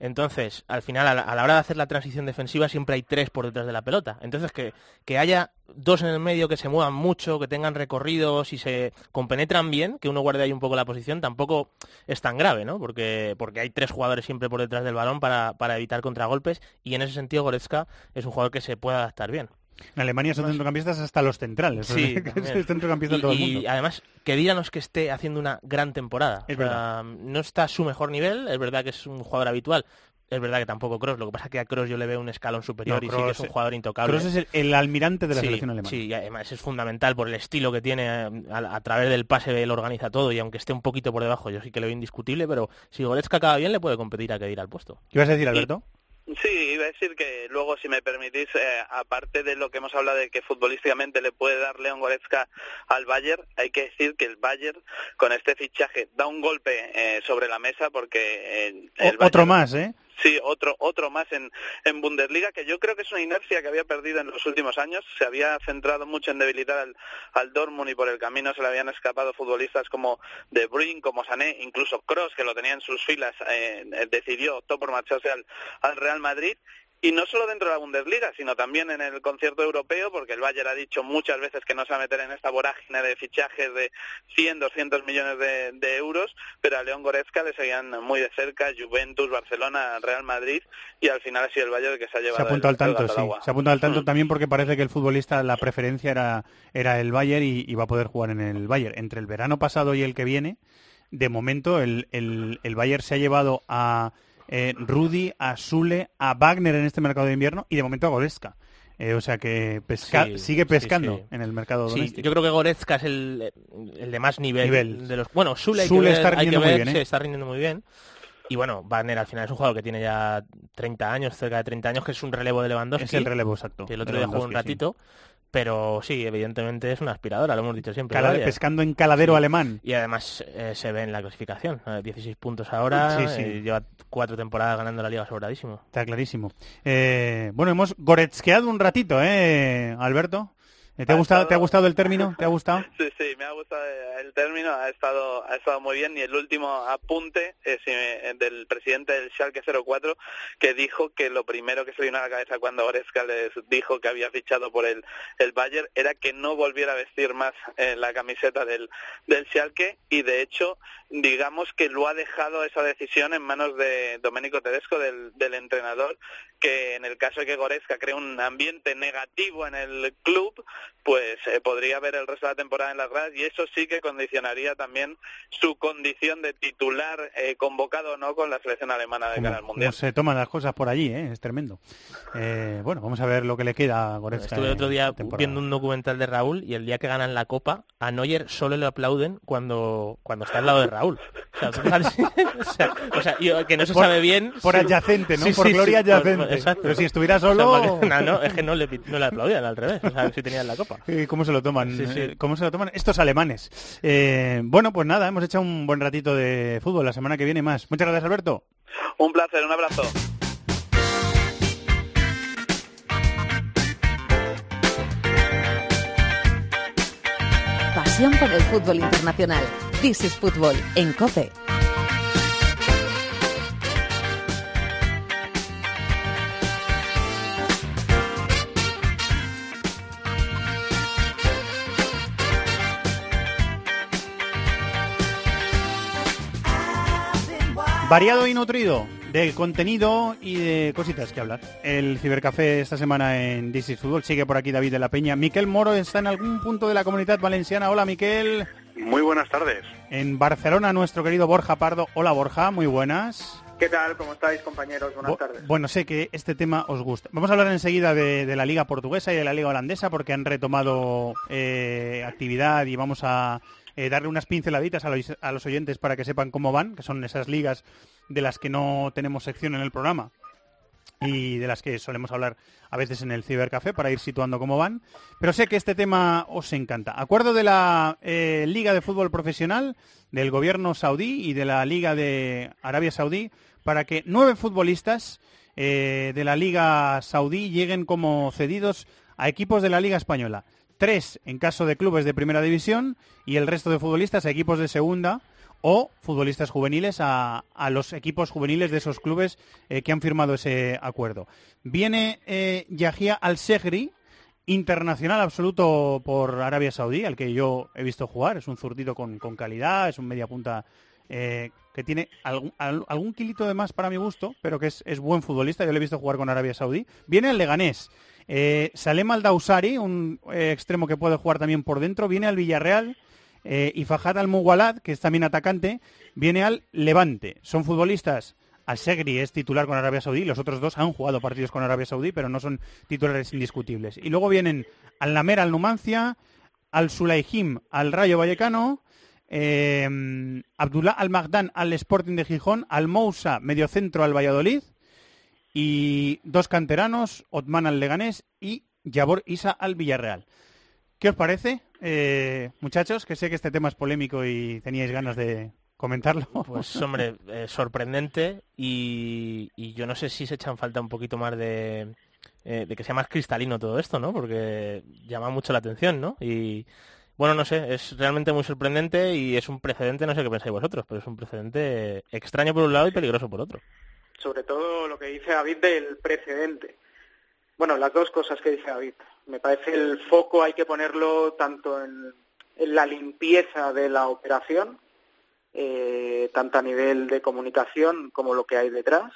entonces, al final, a la, hora de hacer la transición defensiva, siempre hay tres por detrás de la pelota. Entonces, que, que haya dos en el medio que se muevan mucho, que tengan recorridos y se compenetran bien, que uno guarde ahí un poco la posición, tampoco es tan grave, ¿no? Porque, porque hay tres jugadores siempre por detrás del balón para, para evitar contragolpes y en ese sentido Goretzka es un jugador que se puede adaptar bien. En Alemania son centrocampistas hasta los centrales. Sí, es centrocampista y, todo el mundo. Y además, que Dira no es que esté haciendo una gran temporada. Es o sea, verdad. no está a su mejor nivel, es verdad que es un jugador habitual, es verdad que tampoco Cross, lo que pasa es que a Cross yo le veo un escalón superior no, y sí que es un jugador intocable. Cross es el, el, almirante de la sí, selección alemana. Sí, y además es fundamental por el estilo que tiene a, a, través del pase, él organiza todo y aunque esté un poquito por debajo, yo sí que lo veo indiscutible, pero si Goretzka acaba bien le puede competir a que ir al puesto. ¿Qué ibas a decir, Alberto? Y... Sí, iba a decir que luego, si me permitís, eh, aparte de lo que hemos hablado de que futbolísticamente le puede dar León Goretzka al Bayern, hay que decir que el Bayern con este fichaje da un golpe eh, sobre la mesa porque eh, el otro más, ¿eh? Sí, otro otro más en, en Bundesliga, que yo creo que es una inercia que había perdido en los últimos años. Se había centrado mucho en debilitar al, al Dortmund y por el camino se le habían escapado futbolistas como De Bruyne, como Sané, incluso Kroos, que lo tenía en sus filas, eh, decidió, optó por marcharse al, al Real Madrid y no solo dentro de la Bundesliga, sino también en el concierto europeo, porque el Bayern ha dicho muchas veces que no se va a meter en esta vorágine de fichajes de 100, 200 millones de, de euros, pero a León Goretzka le seguían muy de cerca Juventus, Barcelona, Real Madrid, y al final ha sido el Bayern el que se ha llevado Se apunta al tanto, sí. Se apunta al tanto mm. también porque parece que el futbolista, la preferencia era, era el Bayern y, y va a poder jugar en el Bayern. Entre el verano pasado y el que viene, de momento el, el, el Bayern se ha llevado a eh, Rudy, a Sule, a Wagner en este mercado de invierno y de momento a Goretzka. Eh, o sea que pesca sí, sigue pescando sí, sí. en el mercado doméstico. Yo creo que Goretzka es el, el de más nivel, nivel. de los. Bueno, Sule, Sule hay está rindiendo muy ver, bien. ¿eh? está rindiendo muy bien. Y bueno, Wagner al final es un jugador que tiene ya 30 años, cerca de 30 años, que es un relevo de Lewandowski. Es el relevo, exacto. Que el otro día jugó un ratito. Pero sí, evidentemente es una aspiradora, lo hemos dicho siempre. Calade, pescando en caladero sí. alemán. Y además eh, se ve en la clasificación. 16 puntos ahora. Sí, sí. Eh, lleva cuatro temporadas ganando la liga sobradísimo. Está clarísimo. Eh, bueno, hemos goretzqueado un ratito, ¿eh, Alberto? ¿Te ha, gustado, ¿Te ha gustado el término? ¿Te ha gustado? Sí, sí, me ha gustado el término, ha estado, ha estado muy bien. Y el último apunte es eh, del presidente del Schalke 04, que dijo que lo primero que se vino a la cabeza cuando Goretzka les dijo que había fichado por el, el Bayern era que no volviera a vestir más eh, la camiseta del, del Schalke y de hecho, digamos que lo ha dejado esa decisión en manos de Domenico Tedesco, del, del entrenador, que en el caso de que Goretzka cree un ambiente negativo en el club, pues eh, podría ver el resto de la temporada en las gradas y eso sí que condicionaría también su condición de titular eh, convocado o no con la selección alemana de cara al Mundial. se toman las cosas por allí, ¿eh? es tremendo. Eh, bueno, vamos a ver lo que le queda a Goretzka. Estuve otro día viendo un documental de Raúl y el día que ganan la Copa, a Neuer solo le aplauden cuando, cuando está al lado de Raúl. Raúl. O sea, tú fíjate, o sea, o sea, yo- que no se sabe bien. Por sí. adyacente, ¿no? Sí, por sí, gloria sí, por- adyacente. exacto. Pero si estuviera O sea, solo... no, no, es que no le, no le aplaudían, al revés. O sea, si tenían la copa. Eh, ¿Cómo se lo toman? Sí, sí. Eh, ¿Cómo se lo toman estos alemanes? Eh, bueno, pues nada, hemos echado un buen ratito de fútbol. La semana que viene más. Muchas gracias, Alberto. Un placer, un abrazo. Pasión por el fútbol internacional. This is Fútbol en COPE. Variado y nutrido de contenido y de cositas que hablar. El cibercafé esta semana en is Fútbol sigue por aquí David de la Peña. Miquel Moro está en algún punto de la comunidad valenciana. Hola, Miquel. Muy buenas tardes. En Barcelona, nuestro querido Borja Pardo. Hola, Borja. Muy buenas. ¿Qué tal? ¿Cómo estáis, compañeros? Buenas Bu- tardes. Bueno, sé que este tema os gusta. Vamos a hablar enseguida de, de la liga portuguesa y de la liga holandesa porque han retomado eh, actividad y vamos a eh, darle unas pinceladitas a los, a los oyentes para que sepan cómo van, que son esas ligas de las que no tenemos sección en el programa y de las que solemos hablar a veces en el cibercafé para ir situando cómo van. Pero sé que este tema os encanta. Acuerdo de la eh, Liga de Fútbol Profesional, del gobierno saudí y de la Liga de Arabia Saudí para que nueve futbolistas eh, de la Liga Saudí lleguen como cedidos a equipos de la Liga Española. Tres en caso de clubes de primera división y el resto de futbolistas a equipos de segunda o futbolistas juveniles a, a los equipos juveniles de esos clubes eh, que han firmado ese acuerdo. Viene eh, Yahia Al-Segri, internacional absoluto por Arabia Saudí, al que yo he visto jugar. Es un zurdito con, con calidad, es un media punta eh, que tiene algún, al- algún kilito de más para mi gusto, pero que es, es buen futbolista. Yo le he visto jugar con Arabia Saudí. Viene el Leganés. Eh, Salem Al-Dausari, un eh, extremo que puede jugar también por dentro. Viene al Villarreal. Eh, y Fajad Al-Muwalad, que es también atacante, viene al Levante. Son futbolistas. Al-Segri es titular con Arabia Saudí, los otros dos han jugado partidos con Arabia Saudí, pero no son titulares indiscutibles. Y luego vienen Al-Namer Al-Numancia, Al-Sulaihim al Rayo Vallecano, eh, Abdullah Al-Magdan al Sporting de Gijón, Al-Mousa mediocentro al Valladolid y dos canteranos, Otman al Leganés y Yabor Isa al Villarreal. ¿Qué os parece, eh, muchachos? Que sé que este tema es polémico y teníais ganas de comentarlo. Pues hombre, eh, sorprendente y, y yo no sé si se echan falta un poquito más de, eh, de que sea más cristalino todo esto, ¿no? Porque llama mucho la atención, ¿no? Y bueno, no sé, es realmente muy sorprendente y es un precedente, no sé qué pensáis vosotros, pero es un precedente extraño por un lado y peligroso por otro. sobre todo lo que dice David del precedente. Bueno, las dos cosas que dice David. Me parece el foco hay que ponerlo tanto en, la limpieza de la operación, eh, tanto a nivel de comunicación como lo que hay detrás,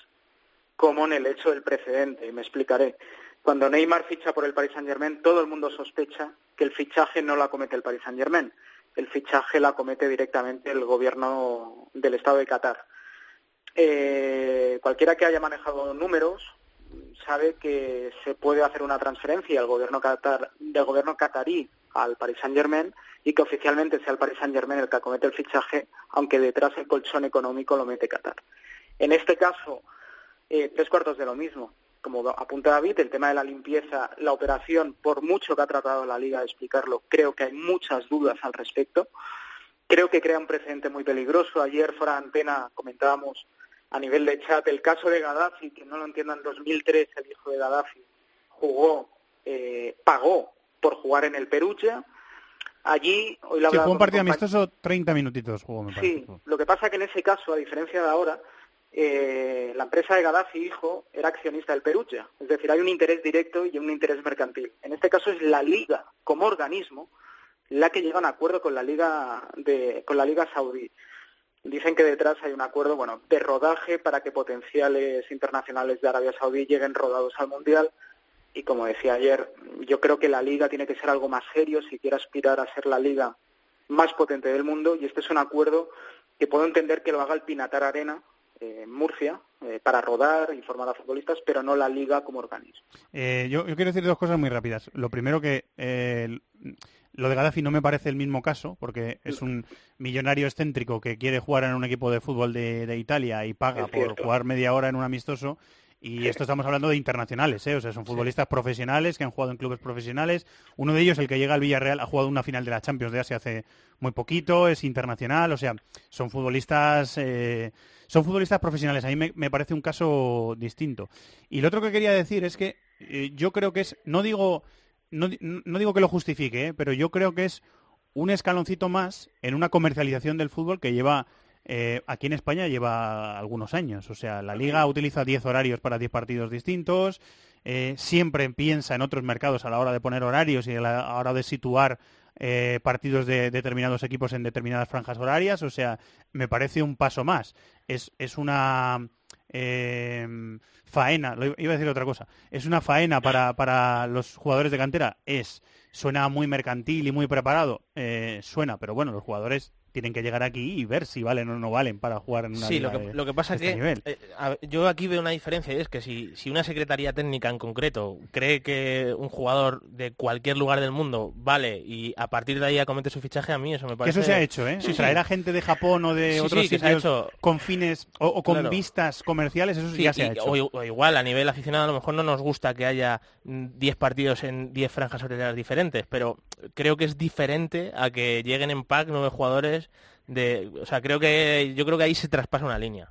como en el hecho del precedente. Y me explicaré. Cuando Neymar ficha por el Paris Saint Germain, todo el mundo sospecha que el fichaje no lo acomete el Paris Saint Germain. El fichaje lo acomete directamente el gobierno del Estado de Qatar. Eh, cualquiera que haya manejado números sabe que se puede hacer una transferencia del gobierno qatarí al Paris Saint Germain y que oficialmente sea el Paris Saint Germain el que acomete el fichaje, aunque detrás el colchón económico lo mete Qatar. En este caso, eh, tres cuartos de lo mismo. Como apunta David, el tema de la limpieza, la operación, por mucho que ha tratado la Liga de explicarlo, creo que hay muchas dudas al respecto. Creo que crea un precedente muy peligroso. Ayer, fuera de antena, comentábamos a nivel de chat el caso de Gaddafi, que no lo entiendan, en 2003 el hijo de Gaddafi jugó, eh, pagó por jugar en el Perugia. Allí, hoy la Sí, jugó un partido amistoso 30 minutitos jugó, me parece. Sí, lo que pasa que en ese caso, a diferencia de ahora, eh, la empresa de Gaddafi, hijo, era accionista del Perugia. Es decir, hay un interés directo y un interés mercantil. En este caso es la Liga, como organismo, la que llega a un acuerdo con la Liga, de, con la Liga Saudí. Dicen que detrás hay un acuerdo, bueno, de rodaje para que potenciales internacionales de Arabia Saudí lleguen rodados al Mundial. Y como decía ayer, yo creo que la liga tiene que ser algo más serio si quiere aspirar a ser la liga más potente del mundo. Y este es un acuerdo que puedo entender que lo haga el Pinatar Arena, eh, en Murcia, eh, para rodar, informar a futbolistas, pero no la liga como organismo. Eh, yo, quiero decir dos cosas muy rápidas. Lo primero que Lo de Gaddafi no me parece el mismo caso, porque es un millonario excéntrico que quiere jugar en un equipo de fútbol de, de Italia y paga por jugar media hora en un amistoso. Y esto estamos hablando de internacionales, ¿eh? o sea, son futbolistas profesionales que han jugado en clubes profesionales. Uno de ellos, el que llega al Villarreal, ha jugado una final de la Champions de Asia hace muy poquito, es internacional, o sea, son futbolistas, eh, son futbolistas profesionales. A mí me, me, parece un caso distinto. Y lo otro que quería decir es que eh, yo creo que es, no digo, no, no digo que lo justifique, ¿eh? pero yo creo que es un escaloncito más en una comercialización del fútbol que lleva eh, aquí en España lleva algunos años. O sea, la liga utiliza 10 horarios para 10 partidos distintos. Eh, siempre piensa en otros mercados a la hora de poner horarios y a la hora de situar eh, partidos de determinados equipos en determinadas franjas horarias. O sea, me parece un paso más. Es, es una eh, faena, iba a decir otra cosa, es una faena para, para los jugadores de cantera. Es, suena muy mercantil y muy preparado. Eh, suena, pero bueno, los jugadores tienen que llegar aquí y ver si valen o no valen para jugar en una sí, liga lo que, de, lo que pasa es este que nivel. eh, a- yo aquí veo una diferencia y es que si, si una secretaría técnica en concreto cree que un jugador de cualquier lugar del mundo vale y a partir de ahí acomete su fichaje, a mí eso me Que parece... eso se ha hecho, ¿eh? Sí, sí. Traer a gente de Japón o de Sí, otros que se ha sitios hecho. con fines o, o con Claro. vistas comerciales, eso Sí, ya se y- ha hecho. O, o igual, a nivel aficionado, a lo mejor no nos gusta que haya mm, 10 partidos en 10 franjas horarias diferentes, pero creo que es diferente a que lleguen en pack nueve jugadores de... O sea, creo que yo creo que ahí se traspasa una línea.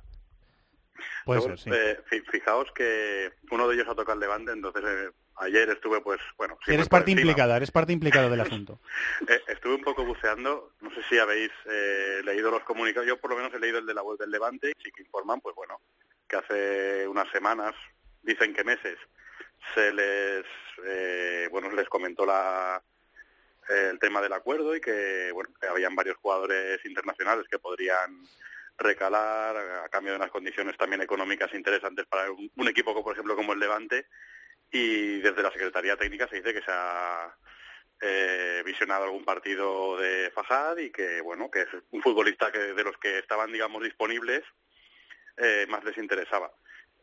Puede Luego, eh, fi- fijaos que uno de ellos ha tocado el Levante, entonces eh, ayer estuve, pues, bueno, Eres por parte encima. implicada, eres parte implicada del asunto. Eh, estuve un poco buceando, no sé si habéis eh, leído los comunicados, yo por lo menos he leído el de la web del Levante, y sí que informan, pues bueno, que hace unas semanas, dicen que meses, se les, eh, bueno, les comentó la, el tema del acuerdo y que, bueno, habían varios jugadores internacionales que podrían recalar a cambio de unas condiciones también económicas interesantes para un, un equipo, como, por ejemplo, como el Levante, y desde la Secretaría Técnica se dice que se ha eh, visionado algún partido de Fajad y que, bueno, que es un futbolista que de los que estaban, digamos, disponibles, eh, más les interesaba.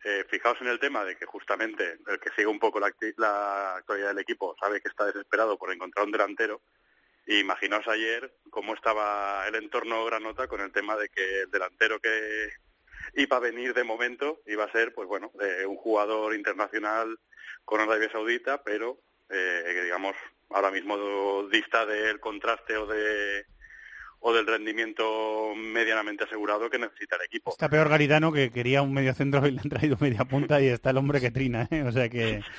Eh, fijaos en el tema de que justamente el que sigue un poco la, la actualidad del equipo sabe que está desesperado por encontrar un delantero. Y imaginaos ayer cómo estaba el entorno granota con el tema de que el delantero que iba a venir de momento iba a ser, pues bueno, eh, un jugador internacional con Arabia Saudita, pero eh, digamos ahora mismo dista del contraste o de o del rendimiento medianamente asegurado que necesita el equipo. Está peor Garitano que quería un medio centro y le han traído media punta y está el hombre que trina, ¿eh? O sea que...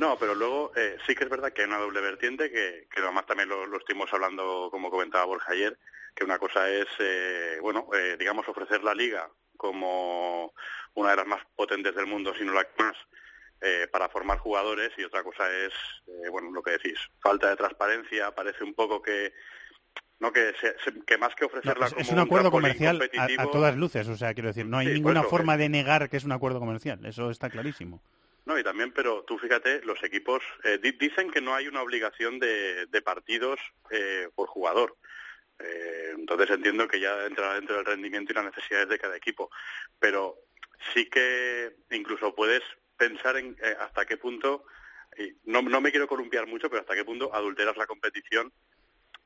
No, pero luego eh, sí que es verdad que hay una doble vertiente que, que además también lo, lo estuvimos hablando, como comentaba Borja ayer, que una cosa es, eh, bueno, eh, digamos, ofrecer la liga como una de las más potentes del mundo, si no la que más, eh, para formar jugadores y otra cosa es, eh, bueno, lo que decís, falta de transparencia, parece un poco que no que, se- que más que No, ofrecerla es, como es un acuerdo comercial a, todas luces, o sea, quiero decir, no hay Sí, ninguna eso, forma de negar que es un acuerdo comercial, eso está clarísimo. No, y también, pero tú fíjate, los equipos eh, di- dicen que no hay una obligación de, de partidos eh, por jugador. Eh, entonces entiendo que ya entra dentro del rendimiento y las necesidades de cada equipo. Pero sí que incluso puedes pensar en eh, hasta qué punto, y no, no me quiero columpiar mucho, pero hasta qué punto adulteras la competición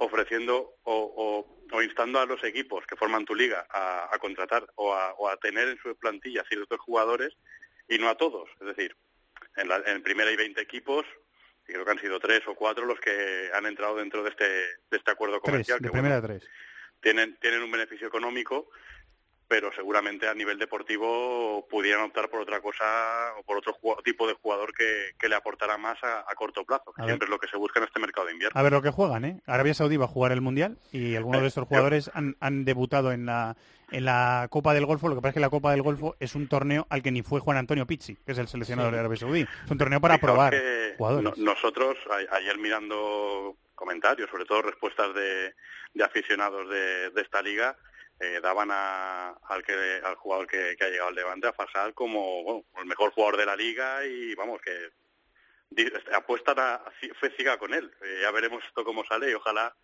ofreciendo o, o- o instando a los equipos que forman tu liga a, a contratar o a, o a tener en su plantilla ciertos jugadores y no a todos. Es decir, en, la, en primera hay 20 equipos y creo que han sido tres o cuatro los que han entrado dentro de este, de este acuerdo Tres, comercial. de que, primera bueno, tres. tienen, tienen un beneficio económico, pero seguramente a nivel deportivo pudieran optar por otra cosa o por otro tipo de jugador que, que le aportará más a, a corto plazo, que A siempre es lo que se busca en este mercado de invierno. A ver lo que juegan, ¿eh? Arabia Saudí va a jugar el Mundial y algunos de estos jugadores han, han debutado en la, en la Copa del Golfo. Lo que pasa es que la Copa del Golfo es un torneo al que ni fue Juan Antonio Pizzi, que es el seleccionador Sí. de Arabia Saudí. Es un torneo para Fijaos probar jugadores. no- nosotros, a- ayer mirando comentarios, sobre todo respuestas de, de aficionados de, de esta liga, eh, daban a- al, que, al jugador que, que ha llegado al Levante, a Fajal, como bueno, el mejor jugador de la liga y vamos, que apuestan a, fue ciega con él. Eh, ya veremos esto cómo sale y ojalá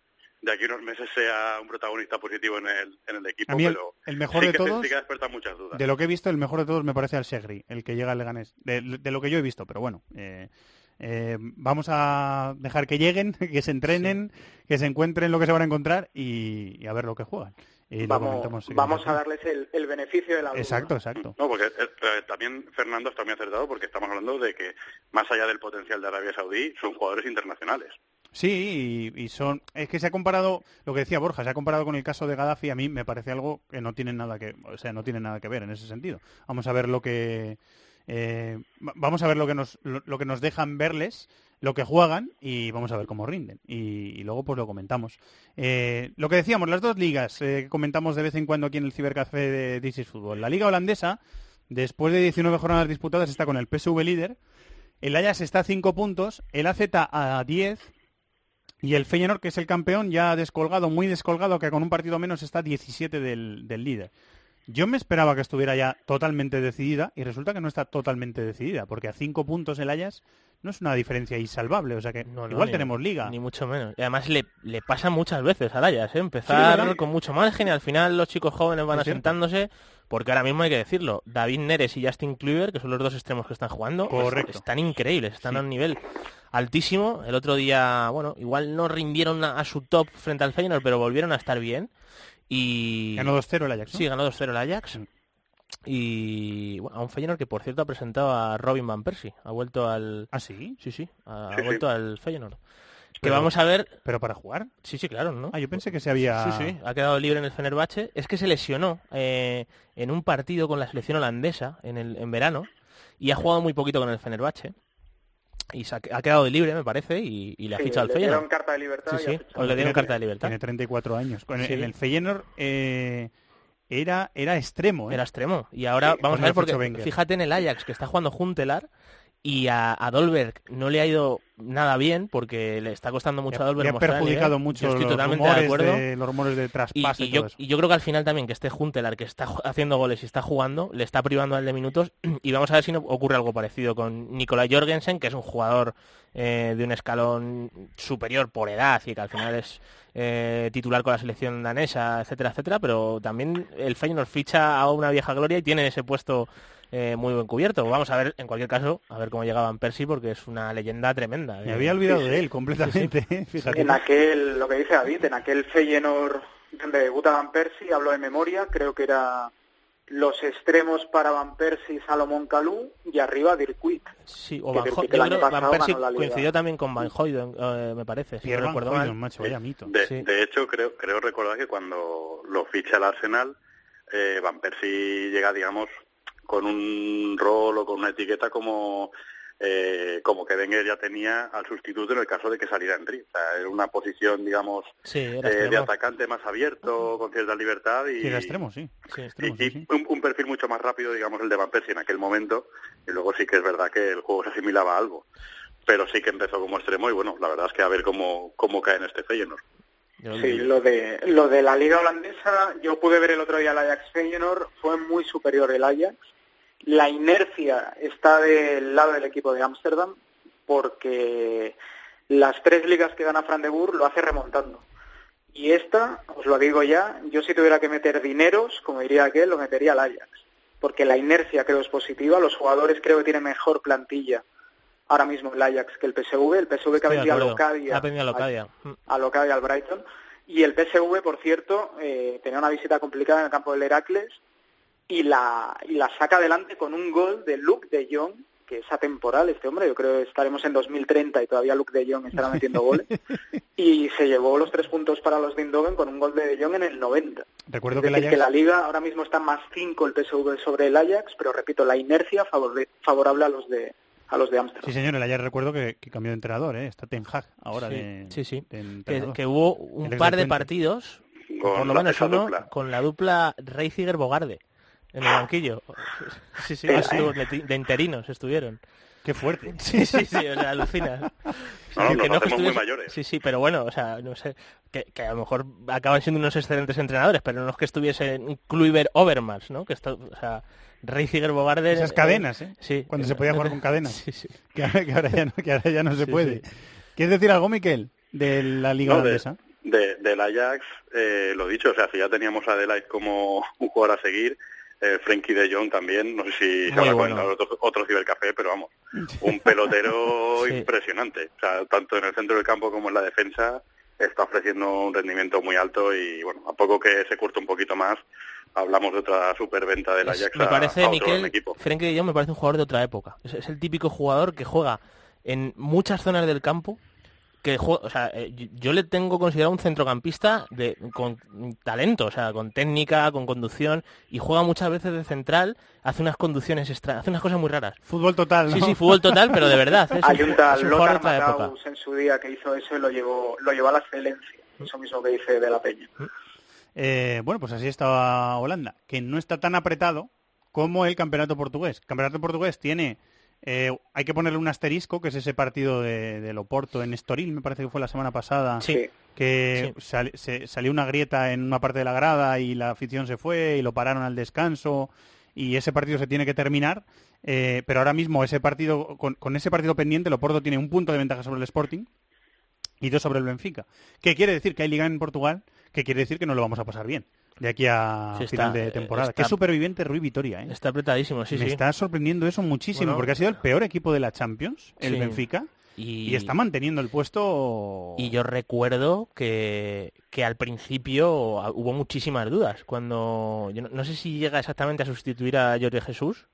de aquí a unos meses sea un protagonista positivo en el, en el equipo. A mí el- pero el mejor sí de que, todos- sí que ha despertado muchas dudas. De lo que he visto, el mejor de todos me parece al Segri, el que llega al Leganés. De, de lo que yo he visto, pero bueno. eh, Eh, vamos a dejar que lleguen, que se entrenen, que se encuentren lo que se van a encontrar y, y a ver lo que juegan. Y Vamos, vamos a darles el, el beneficio de la duda. Exacto, exacto. No, porque eh, eh, también Fernando está muy acertado porque estamos hablando de que más allá del potencial de Arabia Saudí son jugadores internacionales. Sí, y, y son. Es que se ha comparado, lo que decía Borja, se ha comparado con el caso de Gaddafi. A mí me parece algo que no tiene nada que, o sea, no tiene nada que ver en ese sentido. Vamos a ver lo que, eh, va- vamos a ver lo que nos, lo, lo que nos dejan verles, lo que juegan y vamos a ver cómo rinden. Y, luego pues lo comentamos. Eh, lo que decíamos, las dos ligas eh, que comentamos de vez en cuando aquí en el cibercafé de This is Football. La liga holandesa, después de 19 jornadas disputadas, está con el PSV líder. El Ajax está a 5 puntos, el AZ a 10 y el Feyenoord, que es el campeón, ya descolgado, muy descolgado, que con un partido menos está 17 del, del líder. Yo me esperaba que estuviera ya totalmente decidida y resulta que no está totalmente decidida, porque a 5 puntos el Ajax no es una diferencia insalvable, o sea que No, no, igual ni- tenemos liga. Ni mucho menos. Y además le, le pasa muchas veces al Ajax, ¿eh? Empezar con mucho margen y al final los chicos jóvenes van asentándose, porque ahora mismo hay que decirlo, David Neres y Justin Kluivert, que son los dos extremos que están jugando, pues, Correcto. están increíbles, están a un nivel altísimo. El otro día, bueno, igual no rindieron a, a su top frente al Feyenoord, pero volvieron a estar bien. Y... Ganó 2-0 el Ajax, ¿no? Sí, ganó 2-0 el Ajax. Y bueno, a un Feyenoord que por cierto ha presentado a Robin Van Persie. Ha vuelto al... ¿Ah, sí? Sí, sí. Ha, Sí, ha vuelto sí. al Feyenoord. Que Pero- vamos a ver... ¿Pero para jugar? Sí, sí, claro, ¿no? Ah, yo pensé que se había... Sí, sí, ha quedado libre en el Fenerbahce. Es que se lesionó eh, en un partido con la selección holandesa en, el, en verano y ha jugado muy poquito con el Fenerbahce. Y se ha, ha quedado libre, me parece, y, y le ha Sí, fichado al le Feyenoord. dieron carta de libertad Sí, sí, o le dieron Tiene- carta de libertad. Tiene 34 años. Con- Sí. En el Feyenoord eh, era, era extremo, ¿eh? Era extremo. Y ahora Sí, vamos a ver, porque fíjate en el Ajax que está jugando Juntelar y a, a Dolberg no le ha ido nada bien porque le está costando mucho a Dolberg le ha el perjudicado mucho Yo estoy los totalmente rumores de acuerdo. de- los rumores de Y, traspaso y y yo, y creo que al final también que este Juntelar que está haciendo goles y está jugando, le está privando al de minutos y vamos a ver si no ocurre algo parecido con Nicolai Jorgensen, que es un jugador eh, de un escalón superior por edad y que al final es eh, titular con la selección danesa, etcétera, etcétera, pero también el Feyenoord ficha a una vieja gloria y tiene ese puesto eh, muy buen cubierto. Vamos a ver, en cualquier caso, a ver cómo llega Van Persie porque es una leyenda tremenda. Me Eh, había olvidado Sí, de él completamente, ¿eh? fíjate. En aquel, lo que dice David, en aquel Feyenoord donde debuta Van Persie, hablo de memoria, creo que era los extremos para Van Persie, Salomón Kalou y arriba Dirk Kuyt. Sí, o Van, Ho- el año que Van pasado Persie ganó la Liga. coincidió también con Van Hoyden, eh, me parece, si no Van recuerdo Hooydonk, mal. macho, vaya mito. De, Sí. de hecho, creo, creo recordar que cuando lo ficha el Arsenal, eh, Van Persie llega, digamos, con un rol o con una etiqueta como eh, como que Wenger ya tenía al sustituto en el caso de que saliera Henry. O sea, era una posición, digamos, Sí, era eh, de atacante más abierto, con cierta libertad y, Sí, era extremo, sí. Sí, y- extremo, sí, y sí. un, un perfil mucho más rápido, digamos, el de Van Persie en aquel momento. Y luego sí que es verdad que el juego se asimilaba a algo. Pero sí que empezó como extremo y bueno, la verdad es que a ver cómo, cómo cae en este Feyenoord. Sí, lo de, lo de la liga holandesa, yo pude ver el otro día el Ajax Feyenoord, fue muy superior el Ajax. La inercia está del lado del equipo de Ámsterdam, porque las tres ligas que gana Fran de Boer lo hace remontando. Y esta, os lo digo ya, yo si tuviera que meter dineros, como diría aquel, lo metería al Ajax. Porque la inercia creo es positiva, los jugadores creo que tienen mejor plantilla ahora mismo el Ajax que el PSV, el PSV que ha vendido a. Locadia, Ha venido a Locadia. Mm. a Locadia al Brighton. Y el PSV, por cierto, eh, tenía una visita complicada en el campo del Heracles y la, y la saca adelante con un gol de Luke de Jong, que es atemporal este hombre, yo creo que estaremos en 2030 y todavía Luke de Jong estará metiendo goles. Y se llevó los tres puntos para los de Eindhoven con un gol de de Jong en el 90. Recuerdo Es que el decir, Ajax... que la liga ahora mismo está más 5 el PSV sobre el Ajax, pero repito, la inercia favore- favorable a los de a los de Ámsterdam. Sí, señor, el Ajax recuerdo que, que cambió de entrenador, ¿eh? Está Ten Hag ahora Sí, de, sí, sí. de Que, que hubo El un par de partidos, Con por lo menos uno, dupla. con la dupla Reisiger Bogarde en el banquillo. Sí, sí, Tela, estuvo- ¿eh? de, de interinos estuvieron. Qué fuerte. Sí, sí, sí, o sea, alucina. No, Sí, nos que muy mayores. Sí, sí, pero bueno, o sea, no sé, que, que a lo mejor acaban siendo unos excelentes entrenadores, pero no es que estuviesen Kluivert Overmars, ¿no? Que esto, o sea, Reisiger Bogarde... Esas cadenas, ¿eh? Sí. Cuando se podía jugar con cadenas. Sí, sí. Que, ahora, que ahora ya no, que ahora ya no se Sí, puede. sí. ¿Quieres decir algo, Miquel, de la Liga No, de- Holandesa? De, del Ajax, eh, lo dicho, o sea, si ya teníamos a Adelaide como un jugador a seguir, eh, Frenkie de Jong también, no sé si se habrá bueno. comentado otro, otro cibercafé, pero vamos, un pelotero Sí. impresionante. O sea, tanto en el centro del campo como en la defensa está ofreciendo un rendimiento muy alto y bueno, a poco que se curte un poquito más, hablamos de otra superventa del Ajax me parece, a otro Miquel, equipo. Frenkie de Jong me parece un jugador de otra época. Es, es el típico jugador que juega en muchas zonas del campo, que juega, o sea, eh, yo, yo le tengo considerado un centrocampista de, con talento, o sea, con técnica, con conducción, y juega muchas veces de central, hace unas conducciones extra, hace unas cosas muy raras. Fútbol total, ¿no? Sí, sí, fútbol total, pero de verdad. es Hay un tal Lothar en su día que hizo eso y lo llevó, lo llevó a la excelencia. Eso mismo que dice de la Peña. Eh, bueno, pues así estaba Holanda, que no está tan apretado como el campeonato portugués. El campeonato portugués tiene, eh, hay que ponerle un asterisco, que es ese partido de, del Oporto en Estoril, me parece que fue la semana pasada, Sí. que sal- se- salió una grieta en una parte de la grada y la afición se fue y lo pararon al descanso y ese partido se tiene que terminar. eh, pero ahora mismo ese partido, con, con ese partido pendiente, el Oporto tiene un punto de ventaja sobre el Sporting y dos sobre el Benfica. ¿Qué quiere decir? Que hay liga en Portugal, que quiere decir que no lo vamos a pasar bien de aquí a Sí, está, final de eh, temporada. está- Qué superviviente Rui Vitoria, ¿eh? Está apretadísimo, sí, Me sí. está sorprendiendo eso muchísimo, Bueno, porque ha sido el peor equipo de la Champions, el Sí. Benfica, Y- y... está manteniendo el puesto... Y yo recuerdo que, que al principio hubo muchísimas dudas. Cuando yo no, no sé si llega exactamente a sustituir a Jorge Jesús,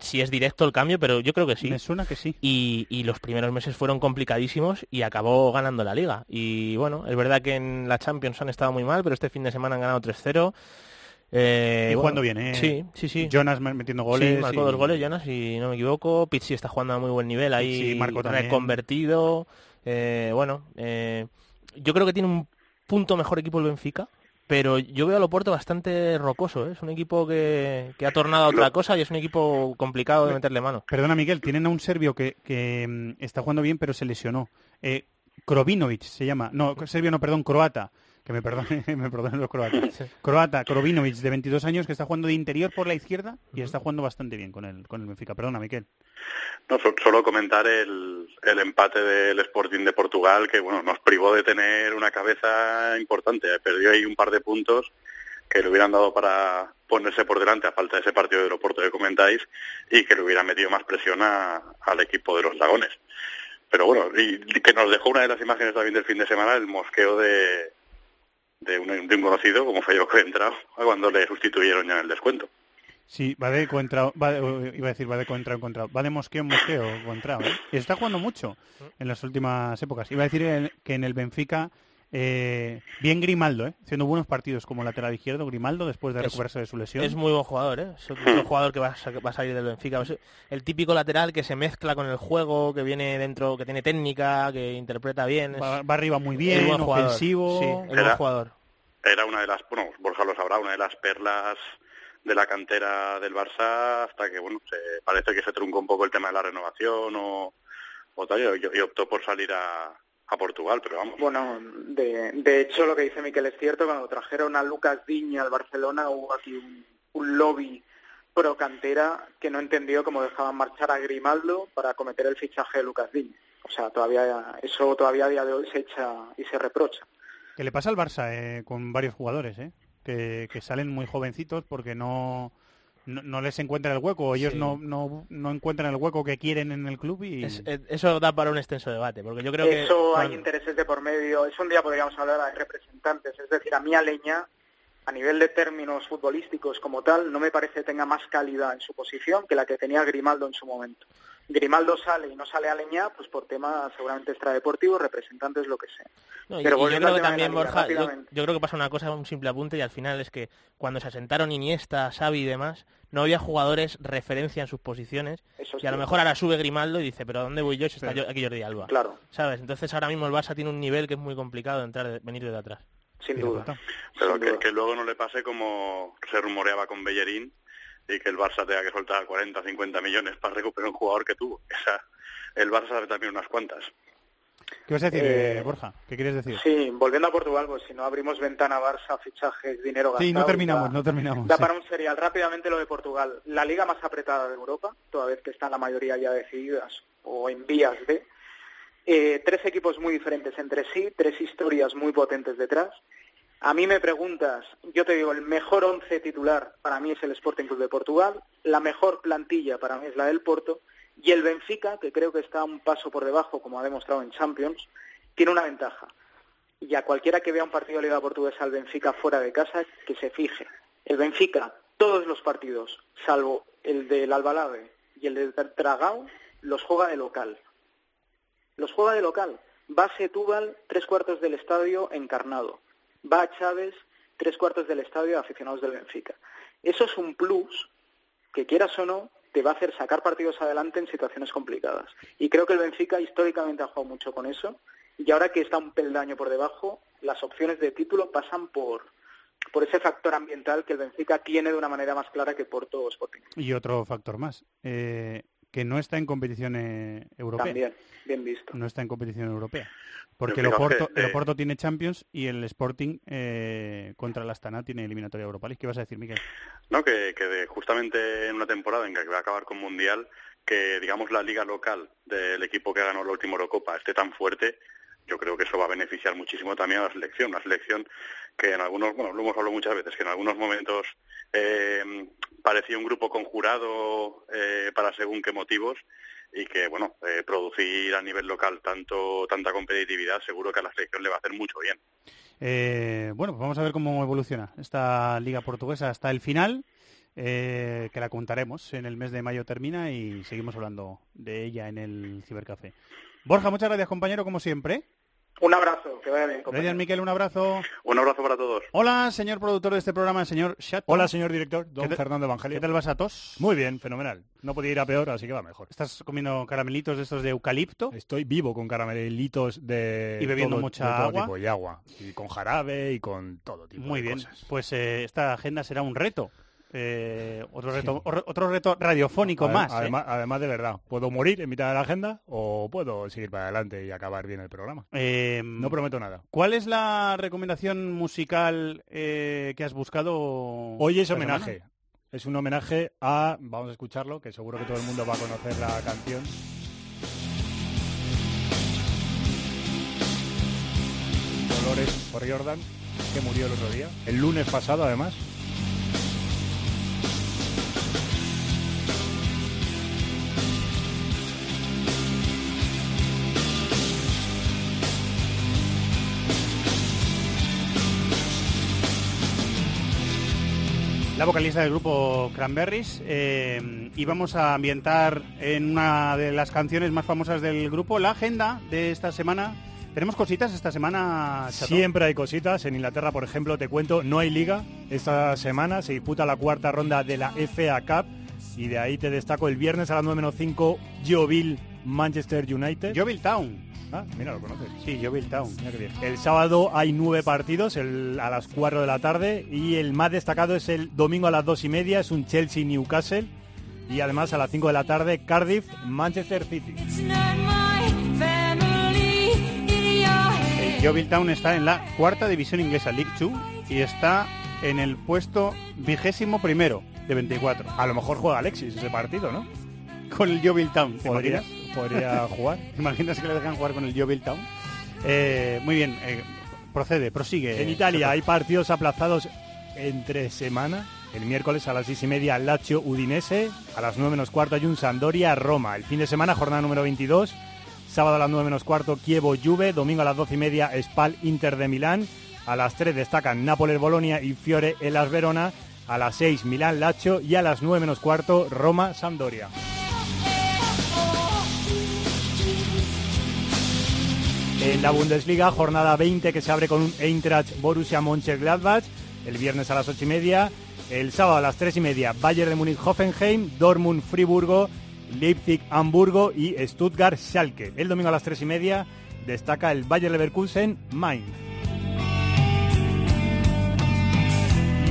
si es directo el cambio, pero yo creo que sí. Me suena que sí. Y, y los primeros meses fueron complicadísimos y acabó ganando la liga. Y bueno, es verdad que en la Champions han estado muy mal, pero este fin de semana han ganado 3-0. Eh, y bueno, jugando bien, ¿eh? Sí, sí, sí. Jonas me- metiendo goles. Sí, marcó y- dos goles, Jonas, si no me equivoco. Pizzi está jugando a muy buen nivel ahí, Sí, marcó también. reconvertido. Eh, bueno, eh, yo creo que tiene un punto mejor equipo el Benfica, pero yo veo al Oporto bastante rocoso. ¿eh? Es un equipo que, que ha tornado a otra cosa y es un equipo complicado de meterle mano. Perdona, Miguel, tienen a un serbio que, que, mm, está jugando bien, pero se lesionó. Eh, Krovinovic se llama. No, serbio no, perdón, croata. Que me perdone, me perdonen los croatas. Croata, Krovinovic, de 22 años, que está jugando de interior por la izquierda y está jugando bastante bien con el, con el Benfica. Perdona, Miguel. No, so- solo comentar el, el empate del Sporting de Portugal, que bueno, nos privó de tener una cabeza importante. Perdió ahí un par de puntos que le hubieran dado para ponerse por delante a falta de ese partido del Oporto que comentáis y que le hubieran metido más presión a- al equipo de los Dragones. Pero bueno, y que nos dejó una de las imágenes también del fin de semana, el mosqueo de, de, un, de un conocido, como fue yo que he entrado, cuando le sustituyeron ya en el descuento. Sí, va de contra, va de- iba a decir va de contra en contra, va de mosqueo en mosqueo contra, ¿eh? Y está jugando mucho en las últimas épocas. Iba a decir el- que en el Benfica eh, bien Grimaldo, ¿eh? Haciendo buenos partidos como lateral izquierdo, Grimaldo después de Es- recuperarse de su lesión. Es muy buen jugador, ¿eh? Es otro jugador que va a, sa- va a salir del Benfica. Es el típico lateral que se mezcla con el juego, que viene dentro, que tiene técnica, que interpreta bien. Es- Va, va arriba muy es bien, buen ofensivo. Sí, es buen Era- jugador. era una de las, bueno, Borja lo sabrá, una de las perlas de la cantera del Barça hasta que, bueno, se, parece que se truncó un poco el tema de la renovación o, o tal, y, y optó por salir a, a Portugal, pero vamos. Bueno, de, de hecho lo que dice Miquel es cierto, cuando trajeron a Lucas Diña al Barcelona hubo aquí un, un lobby pro cantera que no entendió cómo dejaban marchar a Grimaldo para cometer el fichaje de Lucas Diña. O sea, todavía eso todavía a día de hoy se echa y se reprocha. Que le pasa al Barça eh, con varios jugadores, ¿eh? Que, que salen muy jovencitos porque no, no, no les encuentra el hueco. Ellos Sí. no, no, no encuentran el hueco que quieren en el club y... Es- eso da para un extenso debate, porque yo creo que... Eso hay intereses de por medio. Eso un día podríamos hablar de representantes. Es decir, a mí Aleña, a nivel de términos futbolísticos como tal, no me parece tenga más calidad en su posición que la que tenía Grimaldo en su momento. Grimaldo sale y no sale Aleña, pues por temas seguramente extradeportivos, representantes, lo que sea. No, Pero y yo volviendo creo que también, liga, Borja, yo, yo creo que pasa una cosa, un simple apunte, y al final es que cuando se asentaron Iniesta, Xavi y demás, no había jugadores referencia en sus posiciones, Eso y a lo mejor ahora sube Grimaldo y dice, pero ¿dónde voy yo si está yo- aquí Jordi Alba? Claro. ¿Sabes? Entonces ahora mismo el Barça tiene un nivel que es muy complicado de entrar, de- venir de atrás. Sin duda. Pero que, que luego no le pase como se rumoreaba con Bellerín y que el Barça tenga que soltar 40, 50 millones para recuperar un jugador que tuvo. Esa, el Barça sabe también unas cuantas. ¿Qué vas a decir, Eh, eh, Borja? ¿Qué quieres decir? Sí, volviendo a Portugal, pues si no abrimos ventana Barça, fichajes, dinero gastado... Sí, no terminamos, da- no terminamos. Da sí. para un serial. Rápidamente lo de Portugal. La liga más apretada de Europa, toda vez que están la mayoría ya decididas o en vías de. Eh, tres equipos muy diferentes entre sí, tres historias muy potentes detrás. A mí me preguntas, yo te digo, el mejor once titular para mí es el Sporting Club de Portugal, la mejor plantilla para mí es la del Porto, y el Benfica, que creo que está un paso por debajo, como ha demostrado en Champions, tiene una ventaja. Y a cualquiera que vea un partido de Liga Portuguesa al Benfica fuera de casa, que se fije. El Benfica, todos los partidos, salvo el del Albalade y el del Tragao, los juega de local. Los juega de local. Va a Setúbal, tres cuartos del estadio encarnado. Va a Chávez, tres cuartos del estadio aficionados del Benfica. Eso es un plus que quieras o no, te va a hacer sacar partidos adelante en situaciones complicadas. Y creo que el Benfica históricamente ha jugado mucho con eso. Y ahora que está un peldaño por debajo, las opciones de título pasan por, por ese factor ambiental que el Benfica tiene de una manera más clara que Porto o Sporting. Y otro factor más, eh, que no está en competición eh, europea. También, bien visto. No está en competición europea. Porque el Pero fijaos Oporto, que, el eh, Oporto tiene Champions y el Sporting eh, contra el Astana tiene eliminatoria Europa League. ¿Qué vas a decir, Miguel? No, que, que de- justamente en una temporada en que va a acabar con Mundial, que digamos la liga local del equipo que ganó la última Eurocopa esté tan fuerte, yo creo que eso va a beneficiar muchísimo también a la selección. Una selección que en algunos, bueno, lo hemos hablado muchas veces, que en algunos momentos eh, parecía un grupo conjurado eh, para según qué motivos y que, bueno, eh, producir a nivel local tanto tanta competitividad seguro que a la selección le va a hacer mucho bien. Eh, bueno, pues vamos a ver cómo evoluciona esta liga portuguesa hasta el final, eh, que la contaremos. En el mes de mayo termina y seguimos hablando de ella en el Cibercafé. Borja, muchas gracias, compañero, como siempre. Un abrazo, que vaya bien. compañero. Gracias, Miquel, un abrazo. Un abrazo para todos. Hola, señor productor de este programa, señor Chato. Hola, señor director, don ¿Qué tal- Fernando Evangelio. ¿Qué tal vas a tos? Muy bien, fenomenal. No podía ir a peor, así que va mejor. ¿Estás comiendo caramelitos de estos de eucalipto? Estoy vivo con caramelitos de Y bebiendo todo- mucha de todo agua. tipo, y agua. Y con jarabe y con todo tipo Muy de bien, cosas. pues eh, esta agenda será un reto. Eh, otro reto or- otro reto radiofónico más. ¿eh? Además, además de verdad, puedo morir en mitad de la agenda o puedo seguir para adelante y acabar bien el programa. Eh, No prometo nada. ¿Cuál es la recomendación musical eh, que has buscado? Hoy es homenaje. semana? Es un homenaje a, vamos a escucharlo, que seguro que todo el mundo va a conocer la canción. Dolores por Jordan, que murió el otro día, el lunes pasado además. La vocalista del grupo Cranberries eh, y vamos a ambientar en una de las canciones más famosas del grupo la agenda de esta semana. ¿Tenemos cositas esta semana, Chato? Siempre hay cositas. En Inglaterra, por ejemplo, te cuento, no hay liga. Esta semana se disputa la cuarta ronda de la FA Cup. Y de ahí te destaco el viernes a las 9 menos 5, Yeovil, Manchester United. Yeovil Town. Ah, mira, lo conoces. Sí, Town. Mira qué bien. El sábado hay nueve partidos el- a las 4 de la tarde y el más destacado es el domingo a las 2 y media, es un Chelsea-Newcastle. Y además a las 5 de la tarde, Cardiff-Manchester City. El Yeovil Town está en la cuarta división inglesa, League 2, y está en el puesto vigésimo primero de 24. A lo mejor juega Alexis ese partido, ¿no? Con el Yeovil Town, ¿te Podría, imaginas? Podría jugar. ¿Te imaginas que le dejan jugar con el Yeovil Town? Eh, muy bien, eh, procede, prosigue. En Italia hay partidos aplazados entre semana. El miércoles a las seis y media Lazio Udinese, a las 9 menos cuarto hay un Sampdoria Roma. El fin de semana jornada número 22, sábado a las 9 menos cuarto Kievo Juve, domingo a las 12 y media Spal Inter de Milán, a las 3 destacan Nápoles Bolonia y Fiore Elas Verona, a las 6 Milán Lazio y a las 9 menos cuarto Roma Sampdoria. En la Bundesliga, jornada 20 que se abre con un Eintracht Borussia Mönchengladbach el viernes a las 8 y media, el sábado a las 3 y media Bayern de Múnich Hoffenheim, Dortmund Friburgo, Leipzig Hamburgo y Stuttgart Schalke. El domingo a las 3 y media destaca el Bayer Leverkusen Mainz.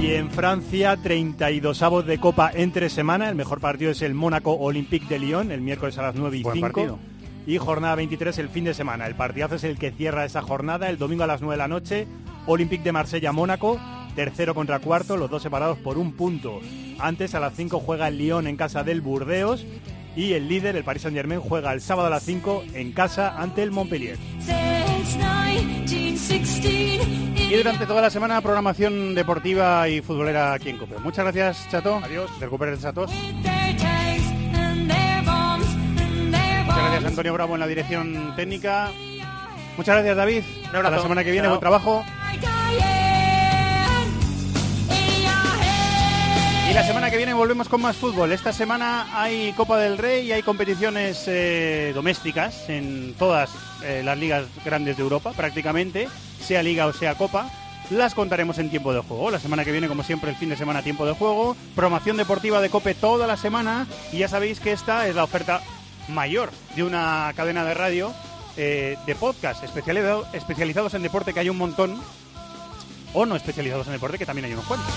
Y en Francia, 32 avos de Copa entre semana. El mejor partido es el Mónaco Olympique de Lyon, el miércoles a las 9 y Buen 5. partido. Y jornada 23 el fin de semana. El partidazo es el que cierra esa jornada. El domingo a las 9 de la noche, Olympique de Marsella-Mónaco. Tercero contra cuarto, los dos separados por un punto. Antes a las 5 juega el Lyon en casa del Burdeos. Y el líder, el Paris Saint-Germain, juega el sábado a las 5 en casa ante el Montpellier. Since 1916 Y durante toda la semana programación deportiva y futbolera aquí en Cope. Muchas gracias, Chato. Adiós. Recuperen Chatos. Muchas gracias, Antonio Bravo, en la dirección técnica. Muchas gracias, David. Hasta la semana que viene. Chao. Buen trabajo. Y la semana que viene volvemos con más fútbol. Esta semana hay Copa del Rey y hay competiciones eh, domésticas en todas eh, las ligas grandes de Europa, prácticamente, sea liga o sea Copa. Las contaremos en tiempo de juego. La semana que viene, como siempre, el fin de semana tiempo de juego. Promoción deportiva de Cope toda la semana. Y ya sabéis que esta es la oferta mayor de una cadena de radio eh, de podcast especializado- especializados en deporte, que hay un montón. O no especializados en deporte, que también hay unos cuantos.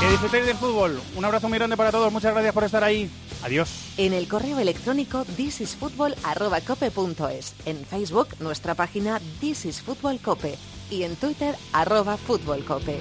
Que disfrutéis del fútbol. Un abrazo muy grande para todos. Muchas gracias por estar ahí. Adiós. En el correo electrónico thisisfutbol@cope.es, en Facebook nuestra página This is Fútbol Cope y en Twitter arroba Fútbol Cope.